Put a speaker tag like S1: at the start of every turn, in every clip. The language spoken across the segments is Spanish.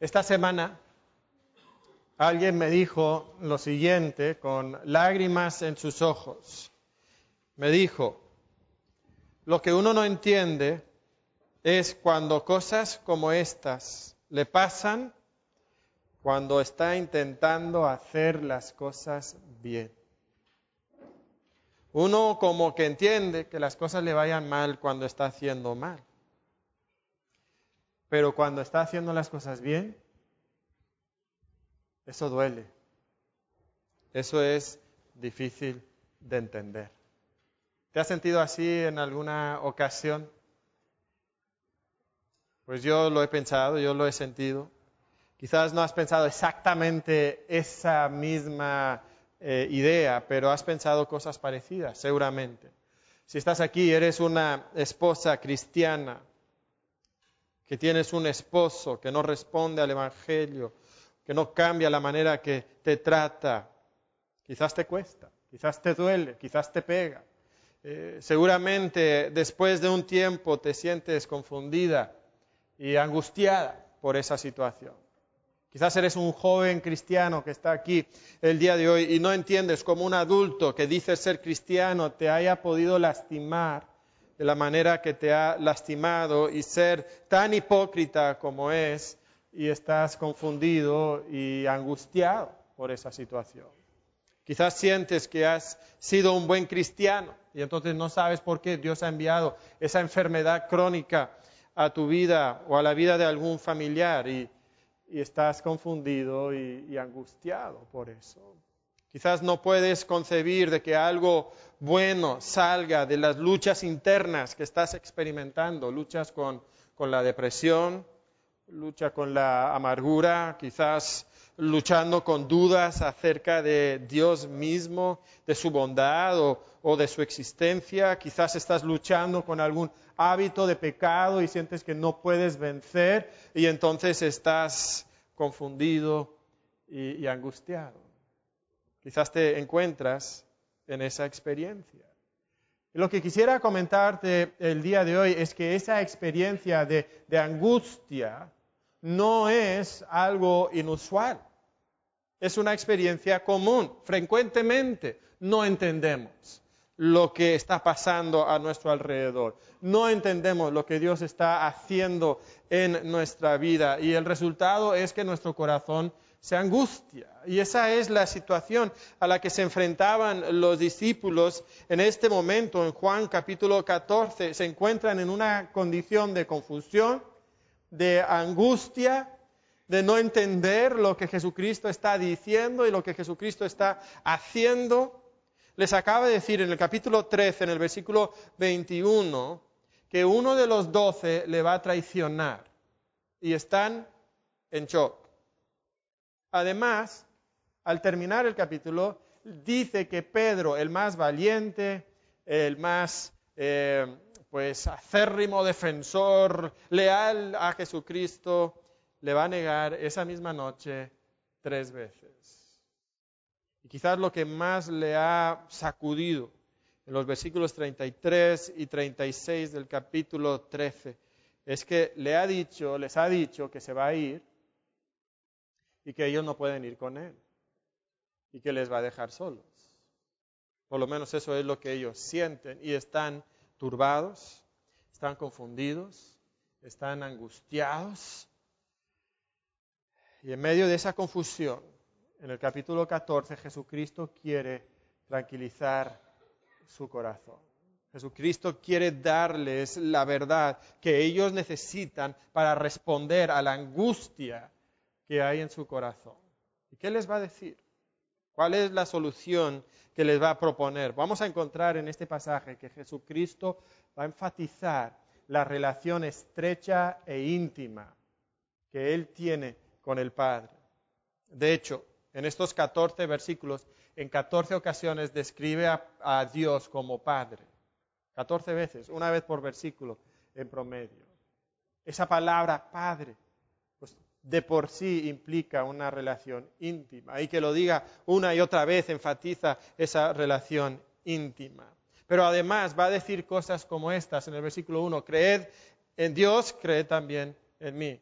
S1: Esta semana alguien me dijo lo siguiente con lágrimas en sus ojos. Me dijo, lo que uno no entiende es cuando cosas como estas le pasan cuando está intentando hacer las cosas bien. Uno como que entiende que las cosas le vayan mal cuando está haciendo mal. Pero cuando está haciendo las cosas bien, eso duele. Eso es difícil de entender. ¿Te has sentido así en alguna ocasión? Pues yo lo he pensado, yo lo he sentido. Quizás no has pensado exactamente esa misma eh, idea, pero has pensado cosas parecidas, seguramente. Si estás aquí, eres una esposa cristiana, que tienes un esposo que no responde al Evangelio, que no cambia la manera que te trata, quizás te cuesta, quizás te duele, quizás te pega. Eh, seguramente después de un tiempo te sientes confundida y angustiada por esa situación. Quizás eres un joven cristiano que está aquí el día de hoy y no entiendes cómo un adulto que dice ser cristiano te haya podido lastimar de la manera que te ha lastimado y ser tan hipócrita como es y estás confundido y angustiado por esa situación. Quizás sientes que has sido un buen cristiano y entonces no sabes por qué Dios ha enviado esa enfermedad crónica a tu vida o a la vida de algún familiar y, estás confundido y angustiado por eso. Quizás no puedes concebir de que algo bueno salga de las luchas internas que estás experimentando, luchas con, la depresión, lucha con la amargura, quizás luchando con dudas acerca de Dios mismo, de su bondad o, o, de su existencia. Quizás estás luchando con algún hábito de pecado y sientes que no puedes vencer y entonces estás confundido y angustiado. Quizás te encuentras en esa experiencia. Lo que quisiera comentarte el día de hoy es que esa experiencia de, de angustia no es algo inusual. Es una experiencia común. Frecuentemente no entendemos lo que está pasando a nuestro alrededor. No entendemos lo que Dios está haciendo en nuestra vida y el resultado es que nuestro corazón se angustia. Y esa es la situación a la que se enfrentaban los discípulos en este momento, en Juan capítulo 14. Se encuentran en una condición de confusión, de angustia, de no entender lo que Jesucristo está diciendo y lo que Jesucristo está haciendo. Les acaba de decir en el capítulo 13, en el versículo 21, que uno de los doce le va a traicionar. Y están en shock. Además, al terminar el capítulo, dice que Pedro, el más valiente, el más eh, pues acérrimo defensor, leal a Jesucristo, le va a negar esa misma noche tres veces. Y quizás lo que más le ha sacudido en los versículos 33 y 36 del capítulo 13 es que le ha dicho, les ha dicho que se va a ir y que ellos no pueden ir con Él y que les va a dejar solos. Por lo menos eso es lo que ellos sienten y están turbados, están confundidos, están angustiados. Y en medio de esa confusión, en el capítulo 14, Jesucristo quiere tranquilizar su corazón. Jesucristo quiere darles la verdad que ellos necesitan para responder a la angustia que hay en su corazón. ¿Y qué les va a decir? ¿Cuál es la solución que les va a proponer? Vamos a encontrar en este pasaje que Jesucristo va a enfatizar la relación estrecha e íntima que Él tiene con el Padre. De hecho, en estos 14 versículos, en 14 ocasiones describe a, a Dios como Padre. 14 veces, una vez por versículo en promedio. Esa palabra Padre de por sí implica una relación íntima. Y que lo diga una y otra vez enfatiza esa relación íntima. Pero además va a decir cosas como estas en el versículo 1, creed en Dios, creed también en mí.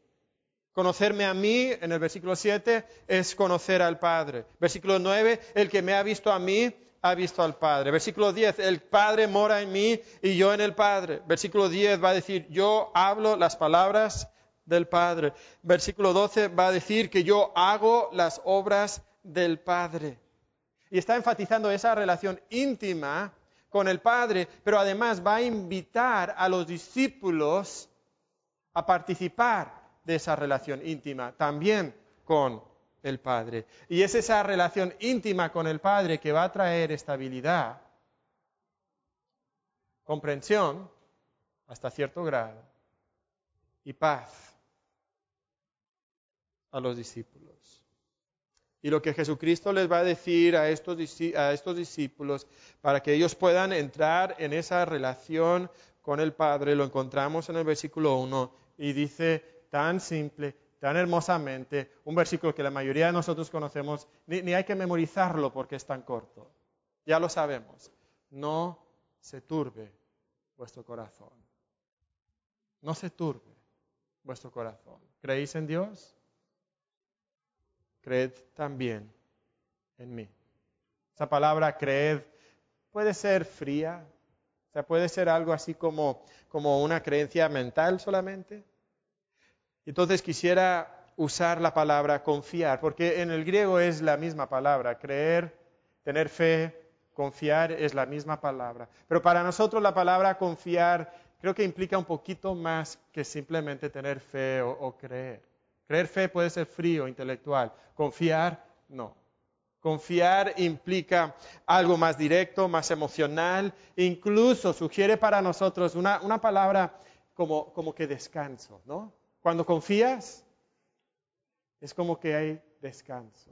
S1: Conocerme a mí, en el versículo 7, es conocer al Padre. Versículo 9, el que me ha visto a mí, ha visto al Padre. Versículo 10, el Padre mora en mí y yo en el Padre. Versículo 10 va a decir, yo hablo las palabras del Padre. Versículo 12 va a decir que yo hago las obras del Padre. Y está enfatizando esa relación íntima con el Padre, pero además va a invitar a los discípulos a participar de esa relación íntima también con el Padre. Y es esa relación íntima con el Padre que va a traer estabilidad, comprensión hasta cierto grado y paz a los discípulos. Y lo que Jesucristo les va a decir a estos, a estos discípulos para que ellos puedan entrar en esa relación con el Padre, lo encontramos en el versículo 1 y dice, tan simple, tan hermosamente, un versículo que la mayoría de nosotros conocemos, ni, hay que memorizarlo porque es tan corto. Ya lo sabemos. No se turbe vuestro corazón. No se turbe vuestro corazón. ¿Creéis en Dios? Creed también en mí. Esa palabra creed puede ser fría, o sea, puede ser algo así como, como una creencia mental solamente, entonces quisiera usar la palabra confiar, porque en el griego es la misma palabra, creer, tener fe, confiar es la misma palabra. Pero para nosotros la palabra confiar creo que implica un poquito más que simplemente tener fe o, creer. Creer fe puede ser frío, intelectual. Confiar, no. Confiar implica algo más directo, más emocional, incluso sugiere para nosotros una, una palabra como, como que descanso, ¿no? Cuando confías, es como que hay descanso.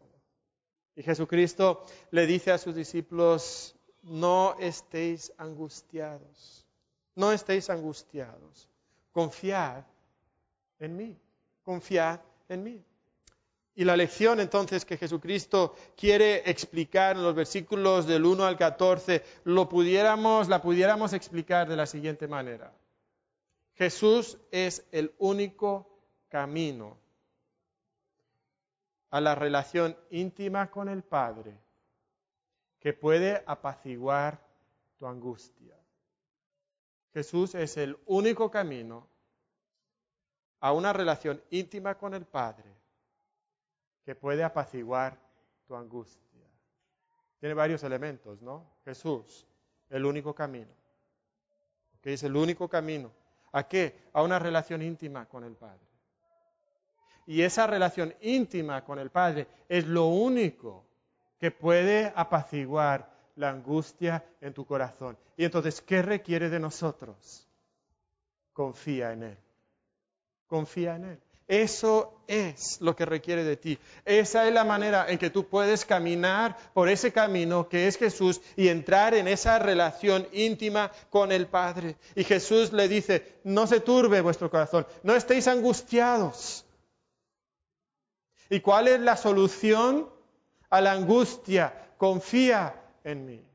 S1: Y Jesucristo le dice a sus discípulos, no estéis angustiados, no estéis angustiados, confiad en mí, confiad en mí. Y la lección entonces que Jesucristo quiere explicar en los versículos del 1 al 14, lo pudiéramos, la pudiéramos explicar de la siguiente manera. Jesús es el único camino a la relación íntima con el Padre que puede apaciguar tu angustia. Jesús es el único camino a una relación íntima con el Padre que puede apaciguar tu angustia. Tiene varios elementos, ¿no? Jesús, el único camino. Que es el único camino ¿A qué? A una relación íntima con el Padre. Y esa relación íntima con el Padre es lo único que puede apaciguar la angustia en tu corazón. Y entonces, ¿qué requiere de nosotros? Confía en Él. Confía en Él. Eso es lo que requiere de ti. Esa es la manera en que tú puedes caminar por ese camino que es Jesús y entrar en esa relación íntima con el Padre. Y Jesús le dice, no se turbe vuestro corazón, no estéis angustiados. ¿Y cuál es la solución a la angustia? Confía en mí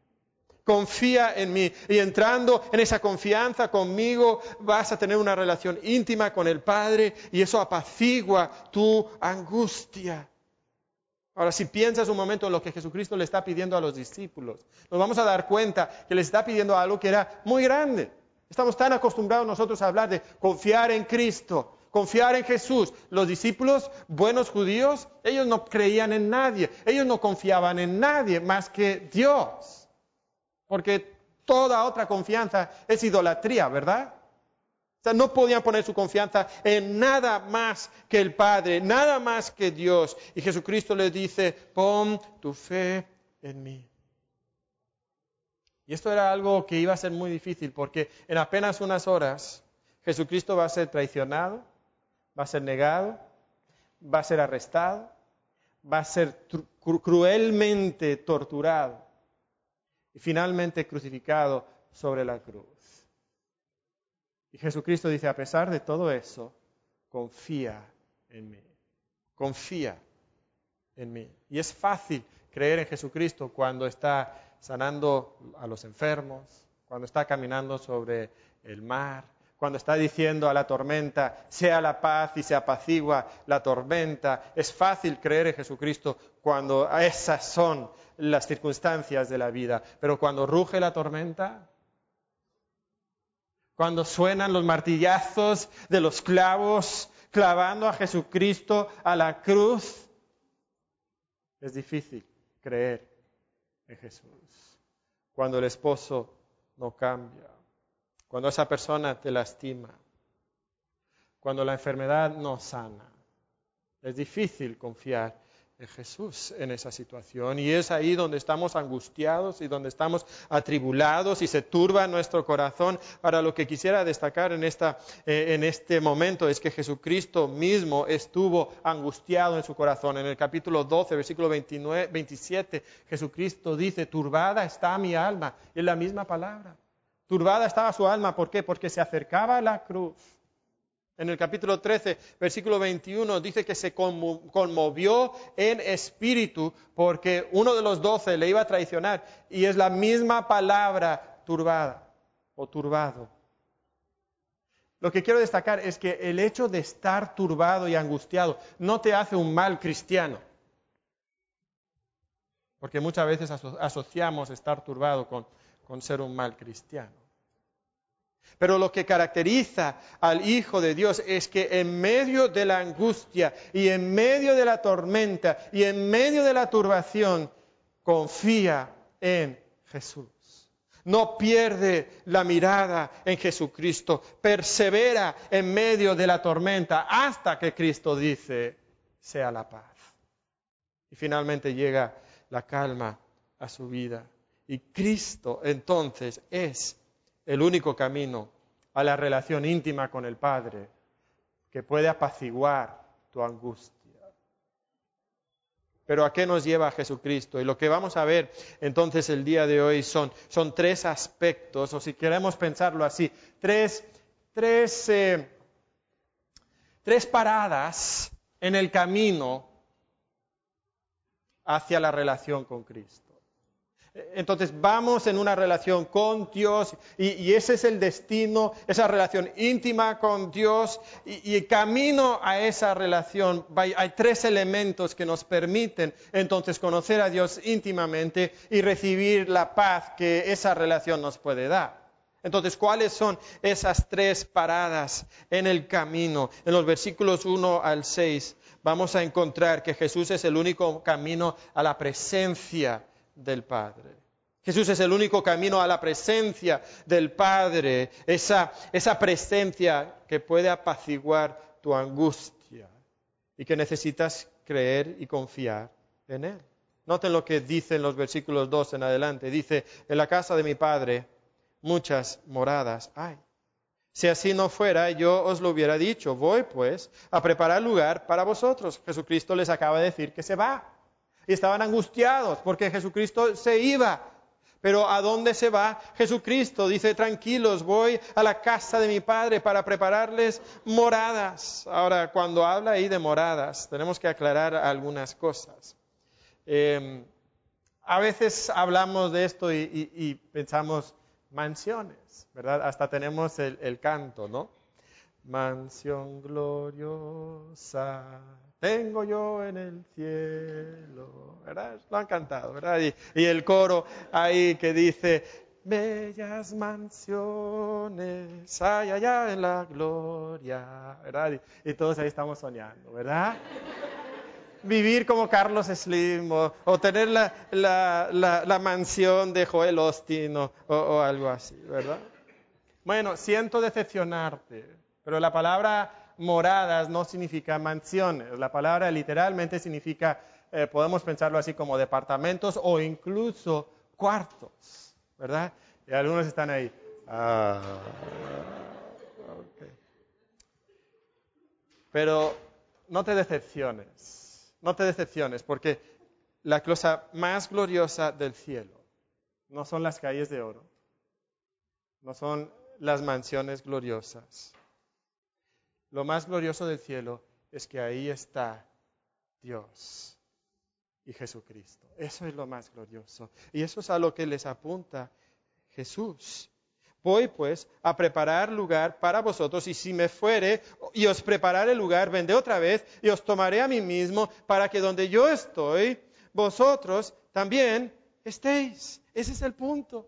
S1: confía en mí. Y entrando en esa confianza conmigo, vas a tener una relación íntima con el Padre y eso apacigua tu angustia. Ahora, si piensas un momento en lo que Jesucristo le está pidiendo a los discípulos, nos vamos a dar cuenta que les está pidiendo algo que era muy grande. Estamos tan acostumbrados nosotros a hablar de confiar en Cristo, confiar en Jesús. Los discípulos, buenos judíos, ellos no creían en nadie, ellos no confiaban en nadie más que Dios porque toda otra confianza es idolatría, ¿verdad? O sea, no podían poner su confianza en nada más que el Padre, nada más que Dios. Y Jesucristo les dice, pon tu fe en mí. Y esto era algo que iba a ser muy difícil porque en apenas unas horas Jesucristo va a ser traicionado, va a ser negado, va a ser arrestado, va a ser cruelmente torturado y finalmente crucificado sobre la cruz. Y Jesucristo dice, a pesar de todo eso, confía en mí, confía en mí. Y es fácil creer en Jesucristo cuando está sanando a los enfermos, cuando está caminando sobre el mar, cuando está diciendo a la tormenta, sea la paz y se apacigua la tormenta. Es fácil creer en Jesucristo cuando esas son las circunstancias de la vida, pero cuando ruge la tormenta, cuando suenan los martillazos de los clavos clavando a Jesucristo a la cruz, es difícil creer en Jesús. Cuando el esposo no cambia, cuando esa persona te lastima, cuando la enfermedad no sana, es difícil confiar Jesús en esa situación. Y es ahí donde estamos angustiados y donde estamos atribulados y se turba nuestro corazón. Ahora, lo que quisiera destacar en, esta, eh, en este momento es que Jesucristo mismo estuvo angustiado en su corazón. En el capítulo 12, versículo 29, 27, Jesucristo dice, turbada está mi alma. Es la misma palabra. Turbada estaba su alma. ¿Por qué? Porque se acercaba a la cruz en el capítulo 13, versículo 21, dice que se conmovió en espíritu porque uno de los doce le iba a traicionar. Y es la misma palabra turbada o turbado. Lo que quiero destacar es que el hecho de estar turbado y angustiado no te hace un mal cristiano. Porque muchas veces asociamos estar turbado con ser un mal cristiano. Pero lo que caracteriza al Hijo de Dios es que en medio de la angustia y en medio de la tormenta y en medio de la turbación, confía en Jesús. No pierde la mirada en Jesucristo, persevera en medio de la tormenta hasta que Cristo dice, sea la paz. Y finalmente llega la calma a su vida. Y Cristo entonces es el único camino a la relación íntima con el Padre que puede apaciguar tu angustia. Pero ¿a qué nos lleva Jesucristo? Y lo que vamos a ver entonces el día de hoy son, son tres aspectos, o si queremos pensarlo así, tres, tres, eh, tres paradas en el camino hacia la relación con Cristo. Entonces vamos en una relación con Dios y, ese es el destino, esa relación íntima con Dios y, camino a esa relación hay tres elementos que nos permiten entonces conocer a Dios íntimamente y recibir la paz que esa relación nos puede dar. Entonces, ¿cuáles son esas tres paradas en el camino? En los versículos 1 al 6 vamos a encontrar que Jesús es el único camino a la presencia del Padre. Jesús es el único camino a la presencia del Padre, esa, presencia que puede apaciguar tu angustia y que necesitas creer y confiar en Él. Noten lo que dice en los versículos 2 en adelante. Dice, en la casa de mi Padre muchas moradas hay. Si así no fuera, yo os lo hubiera dicho. Voy pues a preparar lugar para vosotros. Jesucristo les acaba de decir que se va y estaban angustiados porque Jesucristo se iba. Pero ¿a dónde se va Jesucristo? Dice, tranquilos, voy a la casa de mi Padre para prepararles moradas. Ahora, cuando habla ahí de moradas, tenemos que aclarar algunas cosas. Em, a veces hablamos de esto y, pensamos mansiones, ¿verdad? Hasta tenemos el, el canto, ¿no? Mansión gloriosa tengo yo en el cielo, ¿verdad? Lo han cantado, ¿verdad? Y, el coro ahí que dice, bellas mansiones hay allá en la gloria, ¿verdad? Y, todos ahí estamos soñando, ¿verdad? Vivir como Carlos Slim o, tener la, la, mansión de Joel Austin o algo así, ¿verdad? Bueno, siento decepcionarte, pero la palabra moradas no significa mansiones. La palabra literalmente significa, eh, podemos pensarlo así como departamentos o incluso cuartos, ¿verdad? Y algunos están ahí. Ah, Pero no te decepciones, no te decepciones, porque la cosa más gloriosa del cielo no son las calles de oro, no son las mansiones gloriosas lo más glorioso del cielo es que ahí está Dios y Jesucristo. Eso es lo más glorioso. Y eso es a lo que les apunta Jesús. Voy pues a preparar lugar para vosotros, y si me fuere y os prepararé lugar, vendré otra vez y os tomaré a mí mismo, para que donde yo estoy, vosotros también estéis. Ese es el punto.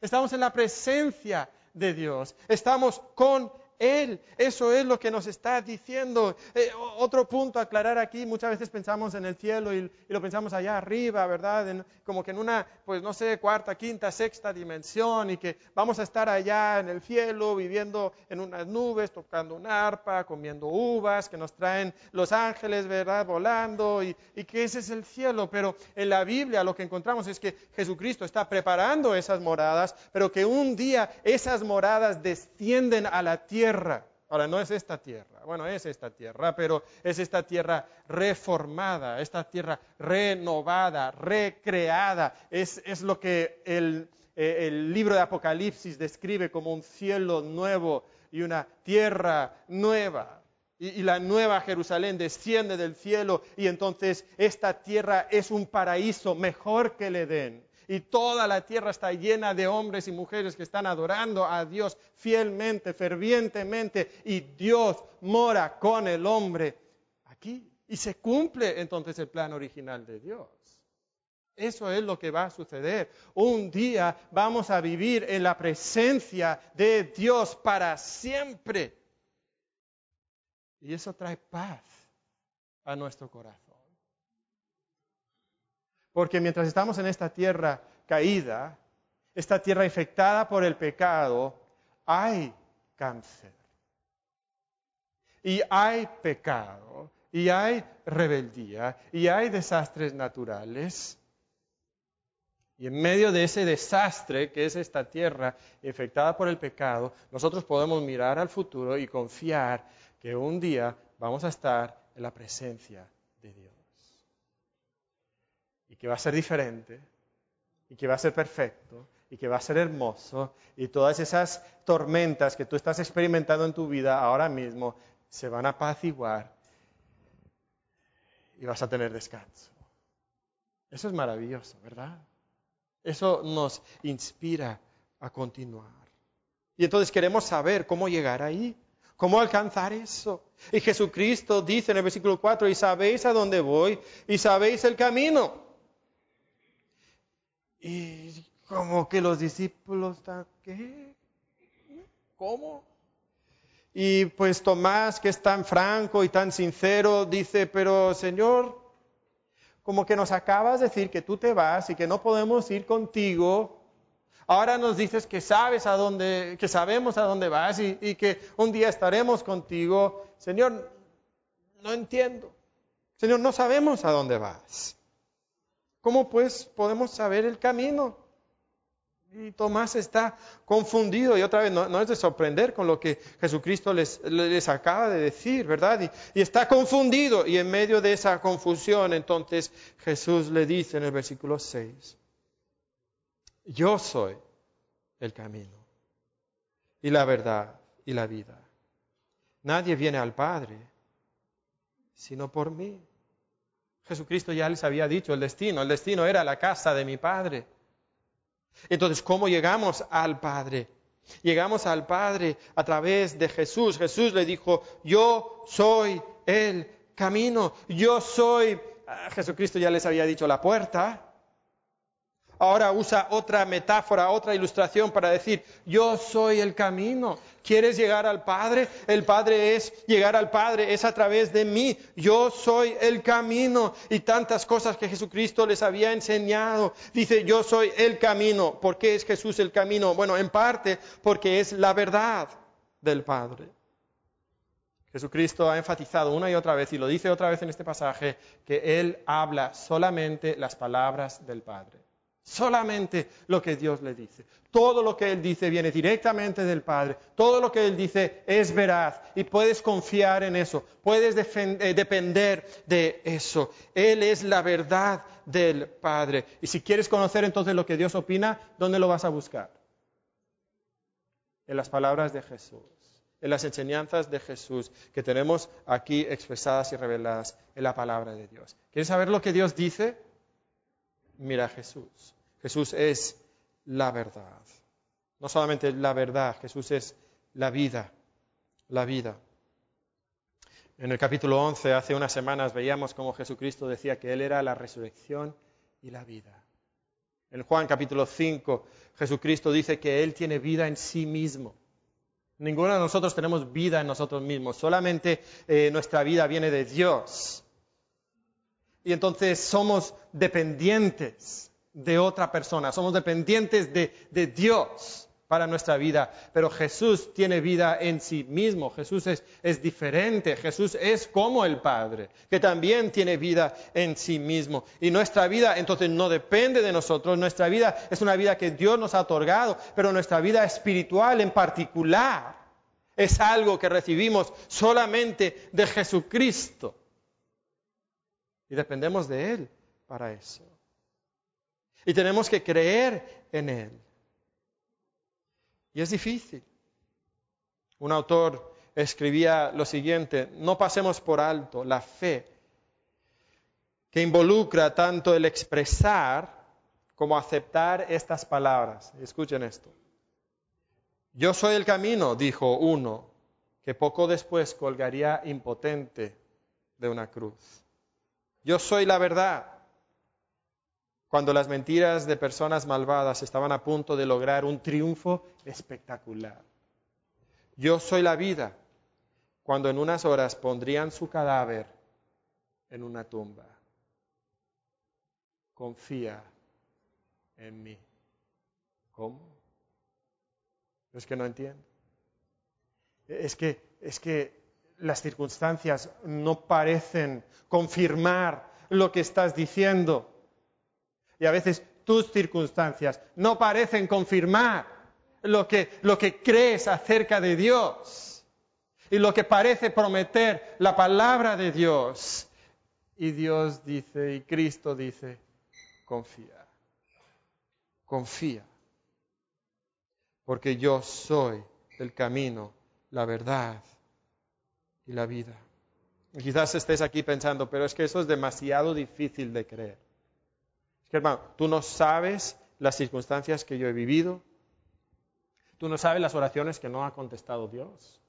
S1: Estamos en la presencia de Dios. Estamos con él. Eso es lo que nos está diciendo. Eh, otro punto a aclarar aquí, muchas veces pensamos en el cielo y, lo pensamos allá arriba, ¿verdad? como que en una, pues no sé, cuarta, quinta, sexta dimensión y que vamos a estar allá en el cielo viviendo en unas nubes, tocando un arpa, comiendo uvas que nos traen los ángeles, ¿verdad? Volando y, y que ese es el cielo. Pero en la Biblia lo que encontramos es que Jesucristo está preparando esas moradas, pero que un día esas moradas descienden a la tierra Ahora, no es esta tierra, bueno, es esta tierra, pero es esta tierra reformada, esta tierra renovada, recreada. Es, lo que el, eh, libro de Apocalipsis describe como un cielo nuevo y una tierra nueva. Y, la nueva Jerusalén desciende del cielo y entonces esta tierra es un paraíso mejor que el Edén y toda la tierra está llena de hombres y mujeres que están adorando a Dios fielmente, fervientemente, y Dios mora con el hombre aquí. Y se cumple entonces el plan original de Dios. Eso es lo que va a suceder. Un día vamos a vivir en la presencia de Dios para siempre. Y eso trae paz a nuestro corazón. Porque mientras estamos en esta tierra caída, esta tierra infectada por el pecado, hay cáncer. Y hay pecado, y hay rebeldía, y hay desastres naturales. Y en medio de ese desastre que es esta tierra infectada por el pecado, nosotros podemos mirar al futuro y confiar que un día vamos a estar en la presencia de Dios y que va a ser diferente, y que va a ser perfecto, y que va a ser hermoso, y todas esas tormentas que tú estás experimentando en tu vida ahora mismo se van a apaciguar y vas a tener descanso. Eso es maravilloso, ¿verdad? Eso nos inspira a continuar. Y entonces queremos saber cómo llegar ahí, cómo alcanzar eso. Y Jesucristo dice en el versículo 4, y sabéis a dónde voy, y sabéis el camino. Y como que los discípulos, ¿qué? ¿Cómo? Y pues Tomás, que es tan franco y tan sincero, dice, pero Señor, como que nos acabas de decir que tú te vas y que no podemos ir contigo. Ahora nos dices que sabes a dónde, que sabemos a dónde vas y, y que un día estaremos contigo. Señor, no entiendo. Señor, no sabemos a dónde vas. ¿Cómo pues podemos saber el camino? Y Tomás está confundido y otra vez no, es de sorprender con lo que Jesucristo les, les acaba de decir, ¿verdad? Y, y, está confundido y en medio de esa confusión entonces Jesús le dice en el versículo 6, yo soy el camino y la verdad y la vida. Nadie viene al Padre sino por mí. Jesucristo ya les había dicho el destino. El destino era la casa de mi Padre. Entonces, ¿cómo llegamos al Padre? Llegamos al Padre a través de Jesús. Jesús le dijo, yo soy el camino, yo soy... Ah, Jesucristo ya les había dicho la puerta, ahora usa otra metáfora, otra ilustración para decir, yo soy el camino. ¿Quieres llegar al Padre? El Padre es llegar al Padre, es a través de mí. Yo soy el camino. Y tantas cosas que Jesucristo les había enseñado. Dice, yo soy el camino. ¿Por qué es Jesús el camino? Bueno, en parte porque es la verdad del Padre. Jesucristo ha enfatizado una y otra vez, y lo dice otra vez en este pasaje, que Él habla solamente las palabras del Padre. Solamente lo que Dios le dice. Todo lo que Él dice viene directamente del Padre. Todo lo que Él dice es veraz y puedes confiar en eso. Puedes eh, depender de eso. Él es la verdad del Padre. Y si quieres conocer entonces lo que Dios opina, ¿dónde lo vas a buscar? En las palabras de Jesús. En las enseñanzas de Jesús que tenemos aquí expresadas y reveladas en la palabra de Dios. ¿Quieres saber lo que Dios dice? Mira a Jesús. Jesús es la verdad. No solamente la verdad, Jesús es la vida, la vida. En el capítulo 11, hace unas semanas, veíamos cómo Jesucristo decía que Él era la resurrección y la vida. En Juan capítulo 5, Jesucristo dice que Él tiene vida en sí mismo. Ninguno de nosotros tenemos vida en nosotros mismos, solamente eh, nuestra vida viene de Dios. Y entonces somos dependientes de otra persona, somos dependientes de, Dios para nuestra vida, pero Jesús tiene vida en sí mismo, Jesús es, es, diferente, Jesús es como el Padre, que también tiene vida en sí mismo. Y nuestra vida entonces no depende de nosotros, nuestra vida es una vida que Dios nos ha otorgado, pero nuestra vida espiritual en particular es algo que recibimos solamente de Jesucristo. Y dependemos de Él para eso. Y tenemos que creer en Él. Y es difícil. Un autor escribía lo siguiente, no pasemos por alto la fe que involucra tanto el expresar como aceptar estas palabras. Escuchen esto. Yo soy el camino, dijo uno, que poco después colgaría impotente de una cruz. Yo soy la verdad, cuando las mentiras de personas malvadas estaban a punto de lograr un triunfo espectacular. Yo soy la vida, cuando en unas horas pondrían su cadáver en una tumba. Confía en mí. ¿Cómo? Es que no entiendo. Es que, es que las circunstancias no parecen confirmar lo que estás diciendo y a veces tus circunstancias no parecen confirmar lo que, lo que crees acerca de Dios y lo que parece prometer la palabra de Dios. Y Dios dice, y Cristo dice, confía, confía, porque yo soy el camino, la verdad y la vida. Quizás estés aquí pensando, pero es que eso es demasiado difícil de creer hermano, tú no sabes las circunstancias que yo he vivido. Tú no sabes las oraciones que no ha contestado Dios.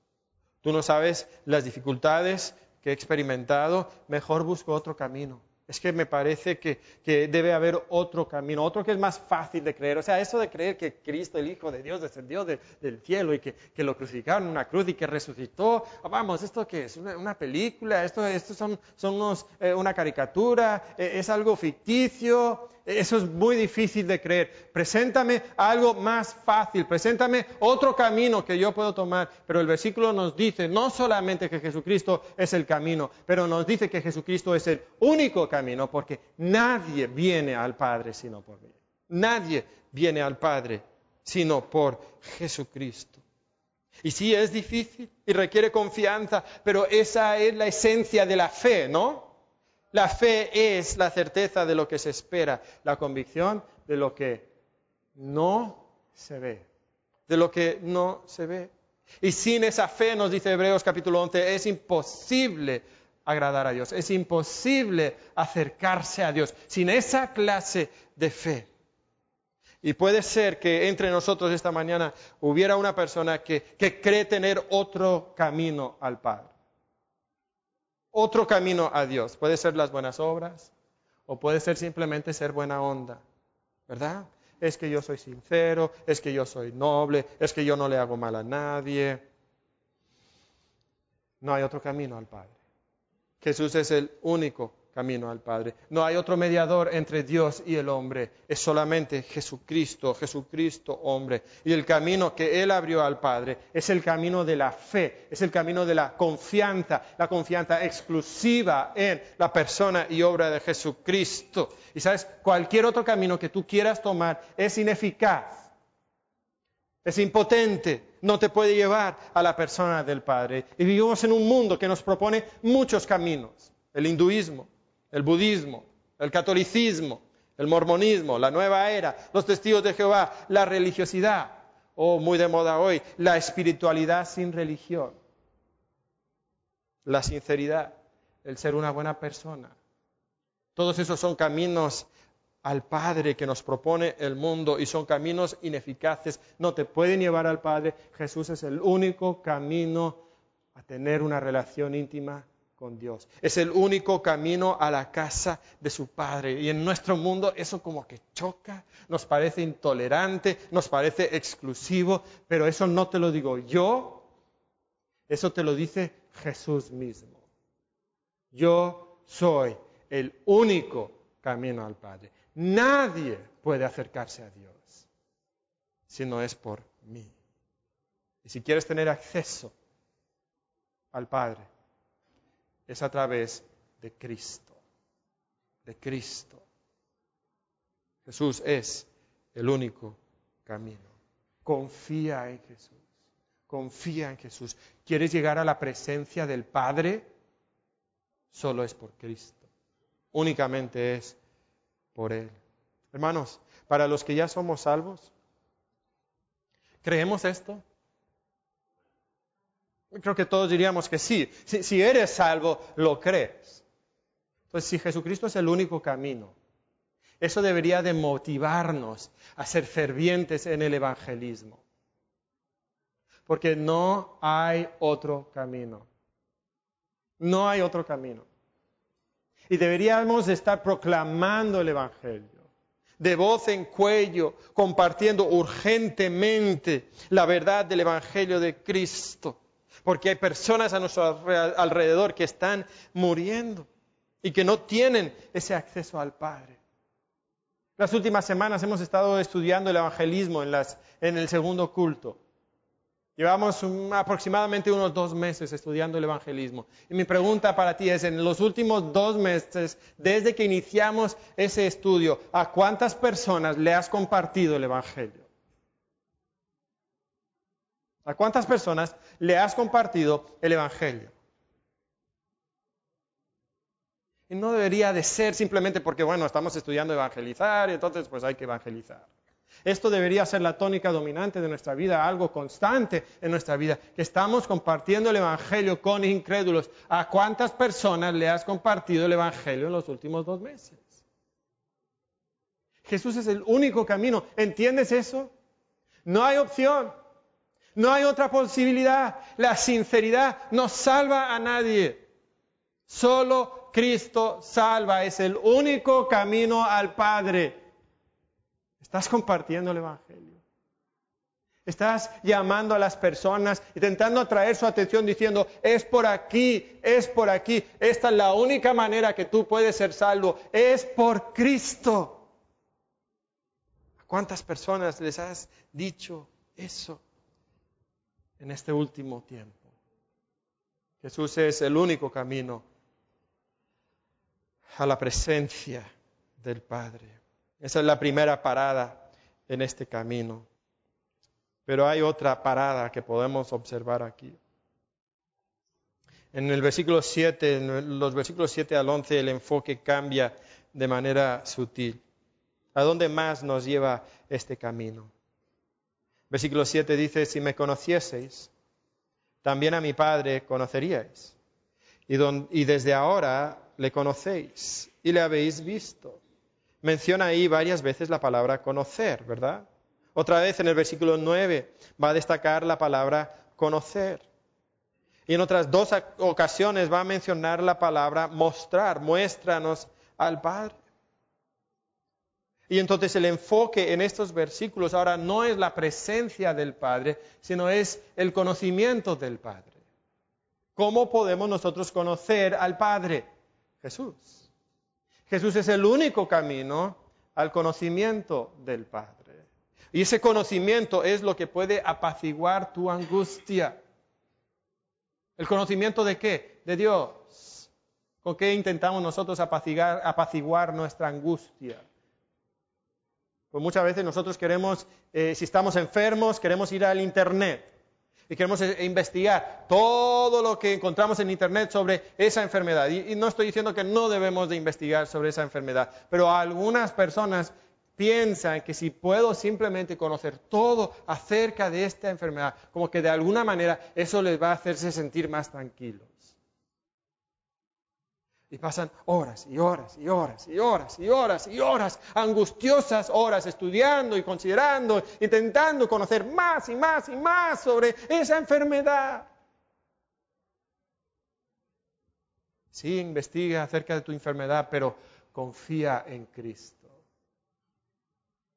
S1: Tú no sabes las dificultades que he experimentado. Mejor busco otro camino. Es que me parece que, debe haber otro camino, otro que es más fácil de creer. O sea, eso de creer que Cristo, el Hijo de Dios, descendió del cielo y que, lo crucificaron en una cruz y que resucitó. Vamos, ¿esto qué es? ¿Una, película? ¿Esto, esto son, son eh, una caricatura? Eh, ¿Es algo ficticio? Eso es muy difícil de creer. Preséntame algo más fácil, preséntame otro camino que yo puedo tomar. Pero el versículo nos dice no solamente que Jesucristo es el camino, pero nos dice que Jesucristo es el único camino, porque nadie viene al Padre sino por mí. Nadie viene al Padre sino por Jesucristo. Y sí es difícil y requiere confianza, pero esa es la esencia de la fe, ¿no? La fe es la certeza de lo que se espera, la convicción de lo que no se ve, de lo que no se ve. Y sin esa fe, nos dice Hebreos capítulo 11, es imposible agradar a Dios, es imposible acercarse a Dios sin esa clase de fe. Y puede ser que entre nosotros esta mañana hubiera una persona que, que cree tener otro camino al Padre otro camino a Dios. Puede ser las buenas obras o puede ser simplemente ser buena onda, ¿verdad? Es que yo soy sincero, es que yo soy noble, es que yo no le hago mal a nadie. No hay otro camino al Padre. Jesús es el único camino al Padre. No hay otro mediador entre Dios y el hombre. Es solamente Jesucristo, Jesucristo hombre. Y el camino que Él abrió al Padre es el camino de la fe, es el camino de la confianza, la confianza exclusiva en la persona y obra de Jesucristo. Y sabes, cualquier otro camino que tú quieras tomar es ineficaz. Es impotente, no te puede llevar a la persona del Padre. Y vivimos en un mundo que nos propone muchos caminos. El hinduismo, el budismo, el catolicismo, el mormonismo, la nueva era, los testigos de Jehová, la religiosidad, o muy de moda hoy, la espiritualidad sin religión, la sinceridad, el ser una buena persona. Todos esos son caminos al Padre que nos propone el mundo y son caminos ineficaces, no te pueden llevar al Padre. Jesús es el único camino a tener una relación íntima con Dios. Es el único camino a la casa de su Padre. Y en nuestro mundo eso como que choca, nos parece intolerante, nos parece exclusivo, pero eso no te lo digo yo, eso te lo dice Jesús mismo. Yo soy el único camino al Padre. Nadie puede acercarse a Dios si no es por mí. Y si quieres tener acceso al Padre, es a través de Cristo, de Cristo. Jesús es el único camino. Confía en Jesús, confía en Jesús. ¿Quieres llegar a la presencia del Padre? Solo es por Cristo. Únicamente es por Él. Hermanos, para los que ya somos salvos, ¿creemos esto? Creo que todos diríamos que sí. Si, eres salvo, lo crees. Entonces, si Jesucristo es el único camino, eso debería de motivarnos a ser fervientes en el evangelismo. Porque no hay otro camino. No hay otro camino. Y deberíamos estar proclamando el Evangelio, de voz en cuello, compartiendo urgentemente la verdad del Evangelio de Cristo, porque hay personas a nuestro alrededor que están muriendo y que no tienen ese acceso al Padre. Las últimas semanas hemos estado estudiando el evangelismo en, en el segundo culto. Llevamos aproximadamente unos dos meses estudiando el evangelismo. Y mi pregunta para ti es, en los últimos dos meses, desde que iniciamos ese estudio, ¿a cuántas personas le has compartido el evangelio? ¿A cuántas personas le has compartido el evangelio? Y no debería de ser simplemente porque, bueno, estamos estudiando evangelizar y entonces pues hay que evangelizar. Esto debería ser la tónica dominante de nuestra vida, algo constante en nuestra vida, que estamos compartiendo el Evangelio con incrédulos. ¿A cuántas personas le has compartido el Evangelio en los últimos dos meses? Jesús es el único camino. ¿Entiendes eso? No hay opción. No hay otra posibilidad. La sinceridad no salva a nadie. Solo Cristo salva. Es el único camino al Padre. Estás compartiendo el Evangelio. Estás llamando a las personas, intentando atraer su atención diciendo, es por aquí, es por aquí. Esta es la única manera que tú puedes ser salvo. Es por Cristo. ¿A cuántas personas les has dicho eso en este último tiempo? Jesús es el único camino a la presencia del Padre. Esa es la primera parada en este camino. Pero hay otra parada que podemos observar aquí. En el versículo 7, en los versículos 7 al 11, el enfoque cambia de manera sutil. ¿A dónde más nos lleva este camino? Versículo 7 dice, si me conocieseis, también a mi Padre conoceríais. Y, desde ahora le conocéis y le habéis visto menciona ahí varias veces la palabra conocer, ¿verdad? Otra vez en el versículo 9 va a destacar la palabra conocer. Y en otras dos ocasiones va a mencionar la palabra mostrar, muéstranos al Padre. Y entonces el enfoque en estos versículos ahora no es la presencia del Padre, sino es el conocimiento del Padre. ¿Cómo podemos nosotros conocer al Padre? Jesús. Jesús es el único camino al conocimiento del Padre. Y ese conocimiento es lo que puede apaciguar tu angustia. ¿El conocimiento de qué? De Dios. ¿Con qué intentamos nosotros apaciguar, nuestra angustia? Pues muchas veces nosotros queremos, eh, si estamos enfermos, queremos ir al Internet y queremos eh, investigar todo lo que encontramos en Internet sobre esa enfermedad. Y, no estoy diciendo que no debemos de investigar sobre esa enfermedad, pero algunas personas piensan que si puedo simplemente conocer todo acerca de esta enfermedad, como que de alguna manera eso les va a hacerse sentir más tranquilos. Y pasan horas y horas y horas y horas y horas y horas, angustiosas horas estudiando y considerando, intentando conocer más y más y más sobre esa enfermedad. Sí, investiga acerca de tu enfermedad, pero confía en Cristo.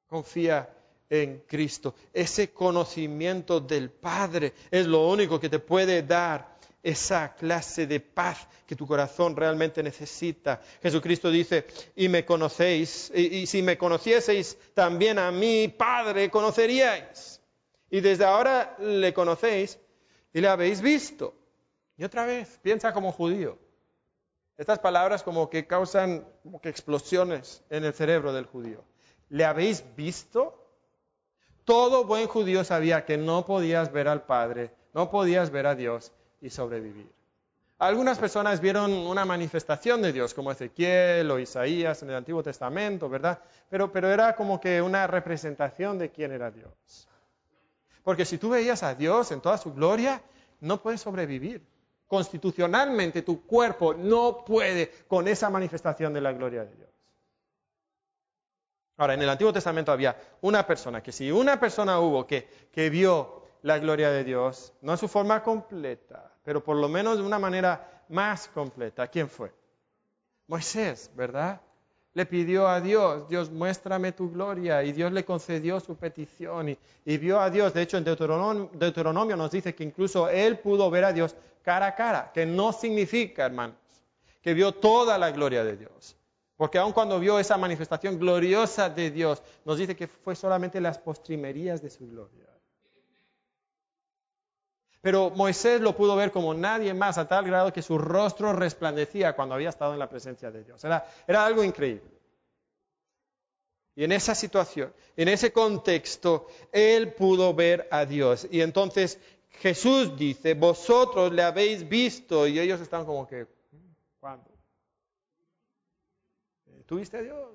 S1: Confía en Cristo. Ese conocimiento del Padre es lo único que te puede dar esa clase de paz que tu corazón realmente necesita. Jesucristo dice, y me conocéis, y, si me conocieseis también a mi Padre, conoceríais. Y desde ahora le conocéis y le habéis visto. Y otra vez, piensa como judío. Estas palabras como que causan como que explosiones en el cerebro del judío. ¿Le habéis visto? Todo buen judío sabía que no podías ver al Padre, no podías ver a Dios y sobrevivir. Algunas personas vieron una manifestación de Dios, como Ezequiel o Isaías en el Antiguo Testamento, ¿verdad? Pero, pero era como que una representación de quién era Dios. Porque si tú veías a Dios en toda su gloria, no puedes sobrevivir. Constitucionalmente tu cuerpo no puede con esa manifestación de la gloria de Dios. Ahora, en el Antiguo Testamento había una persona, que si una persona hubo que, que vio la gloria de Dios, no en su forma completa, pero por lo menos de una manera más completa. ¿Quién fue? Moisés, ¿verdad? Le pidió a Dios, Dios, muéstrame tu gloria, y Dios le concedió su petición y, vio a Dios. De hecho, en Deuteronomio, Deuteronomio nos dice que incluso él pudo ver a Dios cara a cara, que no significa, hermanos, que vio toda la gloria de Dios. Porque aun cuando vio esa manifestación gloriosa de Dios, nos dice que fue solamente las postrimerías de su gloria. Pero Moisés lo pudo ver como nadie más, a tal grado que su rostro resplandecía cuando había estado en la presencia de Dios. Era, algo increíble. Y en esa situación, en ese contexto, él pudo ver a Dios. Y entonces Jesús dice, vosotros le habéis visto. Y ellos están como que, ¿cuándo? ¿Tuviste a Dios?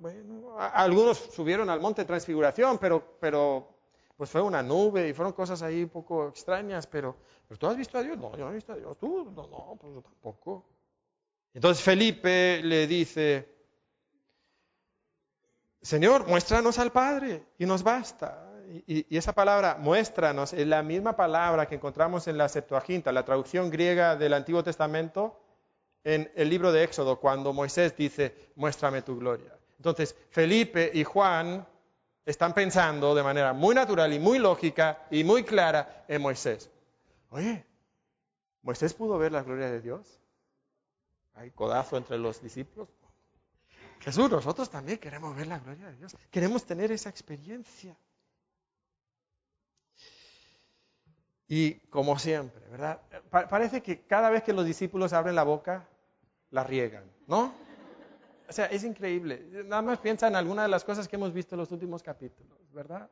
S1: bueno, algunos subieron al monte de transfiguración, pero, pero pues fue una nube y fueron cosas ahí un poco extrañas, pero, pero ¿tú has visto a Dios? No, yo no he visto a Dios. ¿Tú? No, no, pues yo tampoco. Entonces Felipe le dice, Señor, muéstranos al Padre y nos basta. Y, y, esa palabra, muéstranos, es la misma palabra que encontramos en la Septuaginta, la traducción griega del Antiguo Testamento, en el libro de Éxodo, cuando Moisés dice, muéstrame tu gloria. Entonces, Felipe y Juan están pensando de manera muy natural y muy lógica y muy clara en Moisés. Oye, ¿Moisés pudo ver la gloria de Dios? Hay codazo entre los discípulos. Jesús, nosotros también queremos ver la gloria de Dios. Queremos tener esa experiencia. Y como siempre, ¿verdad? parece que cada vez que los discípulos abren la boca, la riegan, ¿no? O sea, es increíble. Nada más piensa en alguna de las cosas que hemos visto en los últimos capítulos, ¿verdad?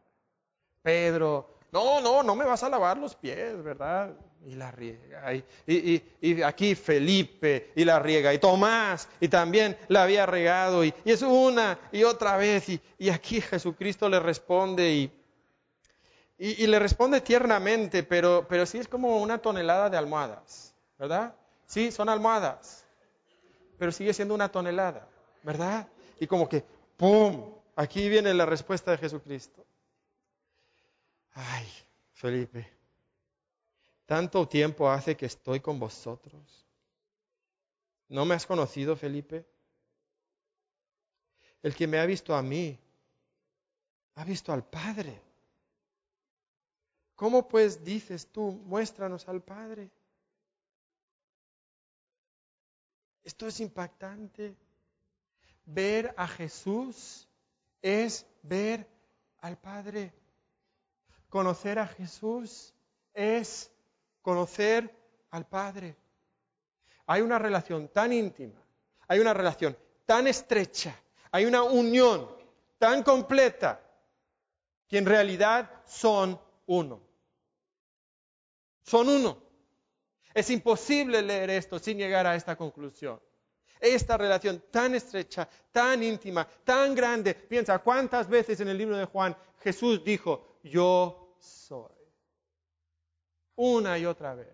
S1: Pedro, no, no, no me vas a lavar los pies, ¿verdad? Y la riega. Y, y, y, aquí Felipe, y la riega. Y Tomás, y también la había regado. Y, es una y otra vez. Y, aquí Jesucristo le responde y, le responde tiernamente, pero, pero sí es como una tonelada de almohadas, ¿verdad? Sí, son almohadas, pero sigue siendo una tonelada. ¿Verdad? Y como que, ¡pum! Aquí viene la respuesta de Jesucristo. Ay, Felipe, tanto tiempo hace que estoy con vosotros. ¿No me has conocido, Felipe? El que me ha visto a mí, ha visto al Padre. ¿Cómo pues dices tú, muéstranos al Padre? Esto es impactante. Ver a Jesús es ver al Padre. Conocer a Jesús es conocer al Padre. Hay una relación tan íntima, hay una relación tan estrecha, hay una unión tan completa que en realidad son uno. Son uno. Es imposible leer esto sin llegar a esta conclusión esta relación tan estrecha, tan íntima, tan grande. Piensa cuántas veces en el libro de Juan Jesús dijo, yo soy. Una y otra vez.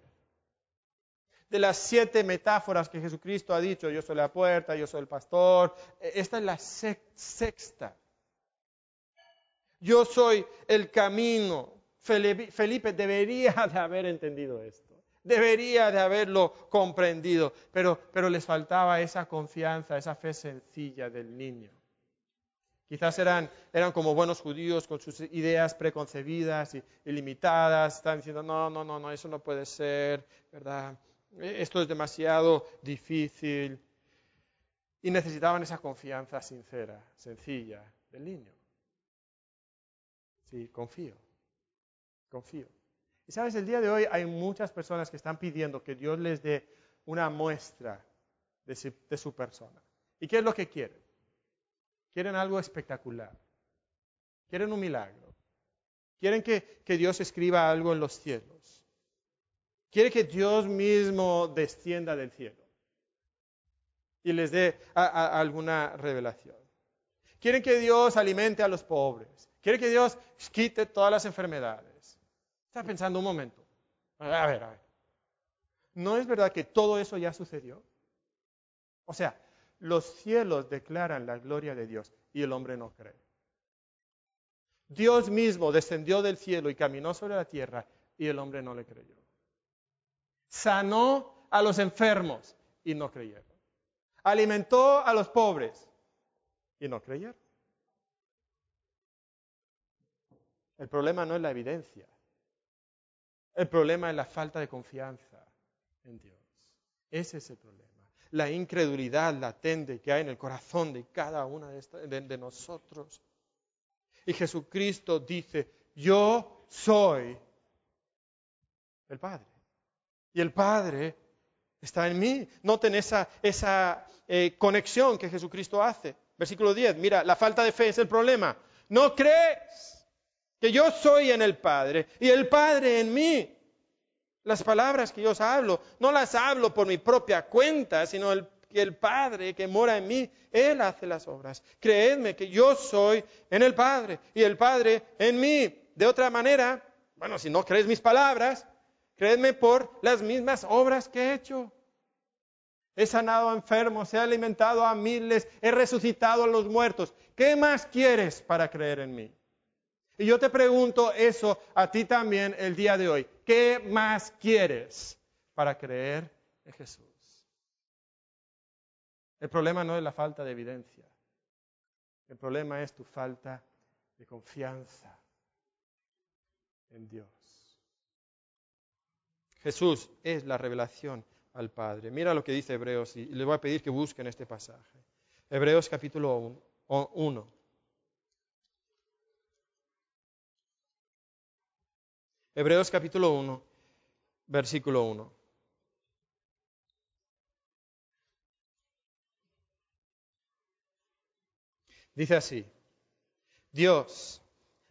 S1: de las siete metáforas que Jesucristo ha dicho, yo soy la puerta, yo soy el pastor, e, esta es la sexta. Yo soy el camino. Felipe debería de haber entendido esto, debería de haberlo comprendido, pero, pero les faltaba esa confianza, esa fe sencilla del niño. Quizás eran, eran como buenos judíos con sus ideas preconcebidas y, limitadas, estaban diciendo, no, no, no, no, eso no puede ser, ¿verdad? Esto es demasiado difícil. Y necesitaban esa confianza sincera, sencilla del niño. Sí, confío, confío. Y sabes, el día de hoy hay muchas personas que están pidiendo que Dios les dé una muestra de su, persona. ¿Y qué es lo que quieren? Quieren algo espectacular. Quieren un milagro. Quieren que, Dios escriba algo en los cielos. Quieren que Dios mismo descienda del cielo y les dé alguna revelación. Quieren que Dios alimente a los pobres. Quieren que Dios quite todas las enfermedades. Está pensando un momento. A ver, a ver. ¿No es verdad que todo eso ya sucedió? O sea, los cielos declaran la gloria de Dios y el hombre no cree. Dios mismo descendió del cielo y caminó sobre la tierra y el hombre no le creyó. Sanó a los enfermos y no creyeron. Alimentó a los pobres y no creyeron. El problema no es la evidencia. El problema es la falta de confianza en Dios. Ese es el problema la incredulidad latente que hay en el corazón de cada una de, nosotros. Y Jesucristo dice, yo soy el Padre. Y el Padre está en mí. Noten esa, esa eh, conexión que Jesucristo hace. Versículo 10, mira, la falta de fe es el problema. No crees que yo soy en el Padre y el Padre en mí. Las palabras que yo os hablo, no las hablo por mi propia cuenta, sino el, que el Padre que mora en mí, Él hace las obras. Creedme que yo soy en el Padre y el Padre en mí. De otra manera, bueno, si no crees mis palabras, creedme por las mismas obras que he hecho. He sanado a enfermos, he alimentado a miles, he resucitado a los muertos. ¿Qué más quieres para creer en mí? Y yo te pregunto eso a ti también el día de hoy. ¿Qué más quieres para creer en Jesús? El problema no es la falta de evidencia. El problema es tu falta de confianza en Dios. Jesús es la revelación al Padre. Mira lo que dice Hebreos y le voy a pedir que busquen este pasaje. Hebreos capítulo 1. Hebreos capítulo 1, versículo 1. Dice así, Dios,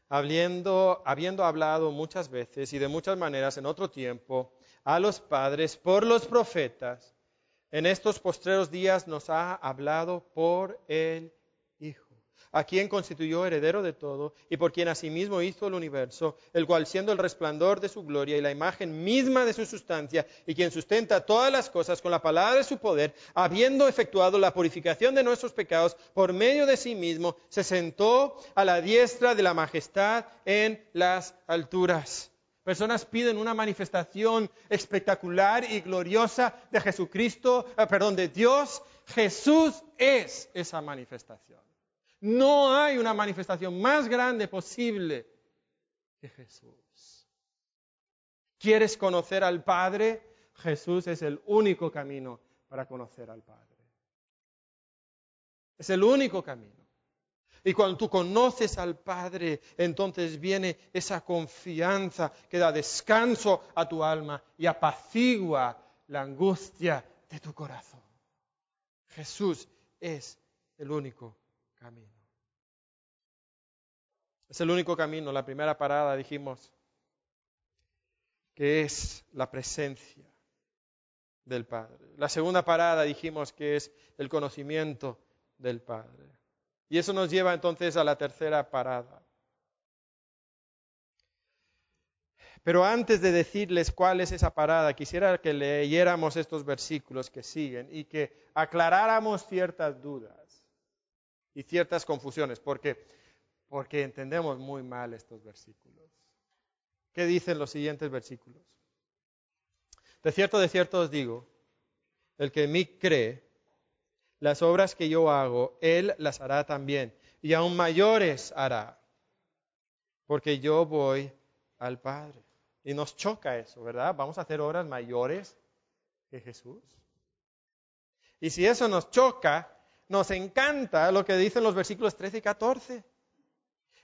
S1: habiendo, habiendo hablado muchas veces y de muchas maneras en otro tiempo a los padres por los profetas, en estos postreros días nos ha hablado por el a quien constituyó heredero de todo y por quien asimismo hizo el universo, el cual siendo el resplandor de su gloria y la imagen misma de su sustancia, y quien sustenta todas las cosas con la palabra de su poder, habiendo efectuado la purificación de nuestros pecados por medio de sí mismo, se sentó a la diestra de la majestad en las alturas. Personas piden una manifestación espectacular y gloriosa de Jesucristo, eh, perdón, de Dios. Jesús es esa manifestación. No hay una manifestación más grande posible que Jesús. ¿Quieres conocer al Padre? Jesús es el único camino para conocer al Padre. Es el único camino. Y cuando tú conoces al Padre, entonces viene esa confianza que da descanso a tu alma y apacigua la angustia de tu corazón. Jesús es el único Es el único camino. La primera parada dijimos que es la presencia del Padre. La segunda parada dijimos que es el conocimiento del Padre. Y eso nos lleva entonces a la tercera parada. Pero antes de decirles cuál es esa parada, quisiera que leyéramos estos versículos que siguen y que aclaráramos ciertas dudas y ciertas confusiones, porque, porque entendemos muy mal estos versículos. ¿Qué dicen los siguientes versículos? De cierto, de cierto os digo, el que en mí cree, las obras que yo hago, él las hará también, y aún mayores hará, porque yo voy al Padre. Y nos choca eso, ¿verdad? Vamos a hacer obras mayores que Jesús. Y si eso nos choca, nos encanta lo que dicen los versículos 13 y 14.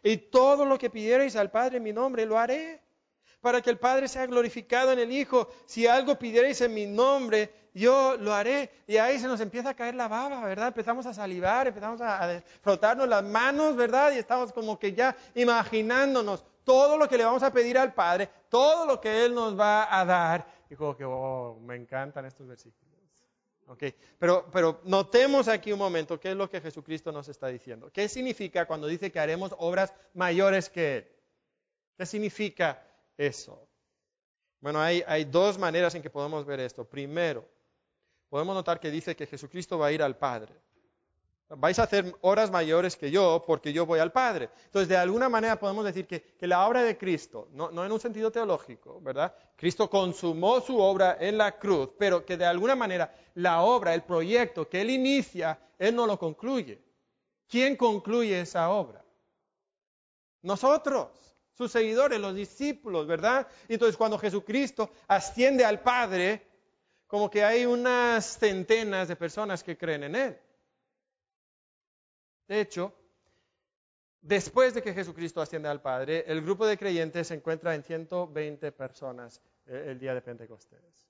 S1: Y todo lo que pidierais al Padre en mi nombre, lo haré, para que el Padre sea glorificado en el Hijo. Si algo pidierais en mi nombre, yo lo haré. Y ahí se nos empieza a caer la baba, ¿verdad? Empezamos a salivar, empezamos a, frotarnos las manos, ¿verdad? Y estamos como que ya imaginándonos todo lo que le vamos a pedir al Padre, todo lo que Él nos va a dar. Y como que, oh, me encantan estos versículos. Okay. Pero, pero notemos aquí un momento qué es lo que Jesucristo nos está diciendo. ¿Qué significa cuando dice que haremos obras mayores que Él? ¿Qué significa eso? Bueno, hay, hay dos maneras en que podemos ver esto. Primero, podemos notar que dice que Jesucristo va a ir al Padre vais a hacer horas mayores que yo porque yo voy al Padre. Entonces, de alguna manera podemos decir que, la obra de Cristo, no, no, en un sentido teológico, ¿verdad? Cristo consumó su obra en la cruz, pero que de alguna manera la obra, el proyecto que Él inicia, Él no lo concluye. ¿Quién concluye esa obra? Nosotros, sus seguidores, los discípulos, ¿verdad? Entonces, cuando Jesucristo asciende al Padre, como que hay unas centenas de personas que creen en Él. De hecho, después de que Jesucristo asciende al Padre, el grupo de creyentes se encuentra en 120 personas eh, el día de Pentecostés.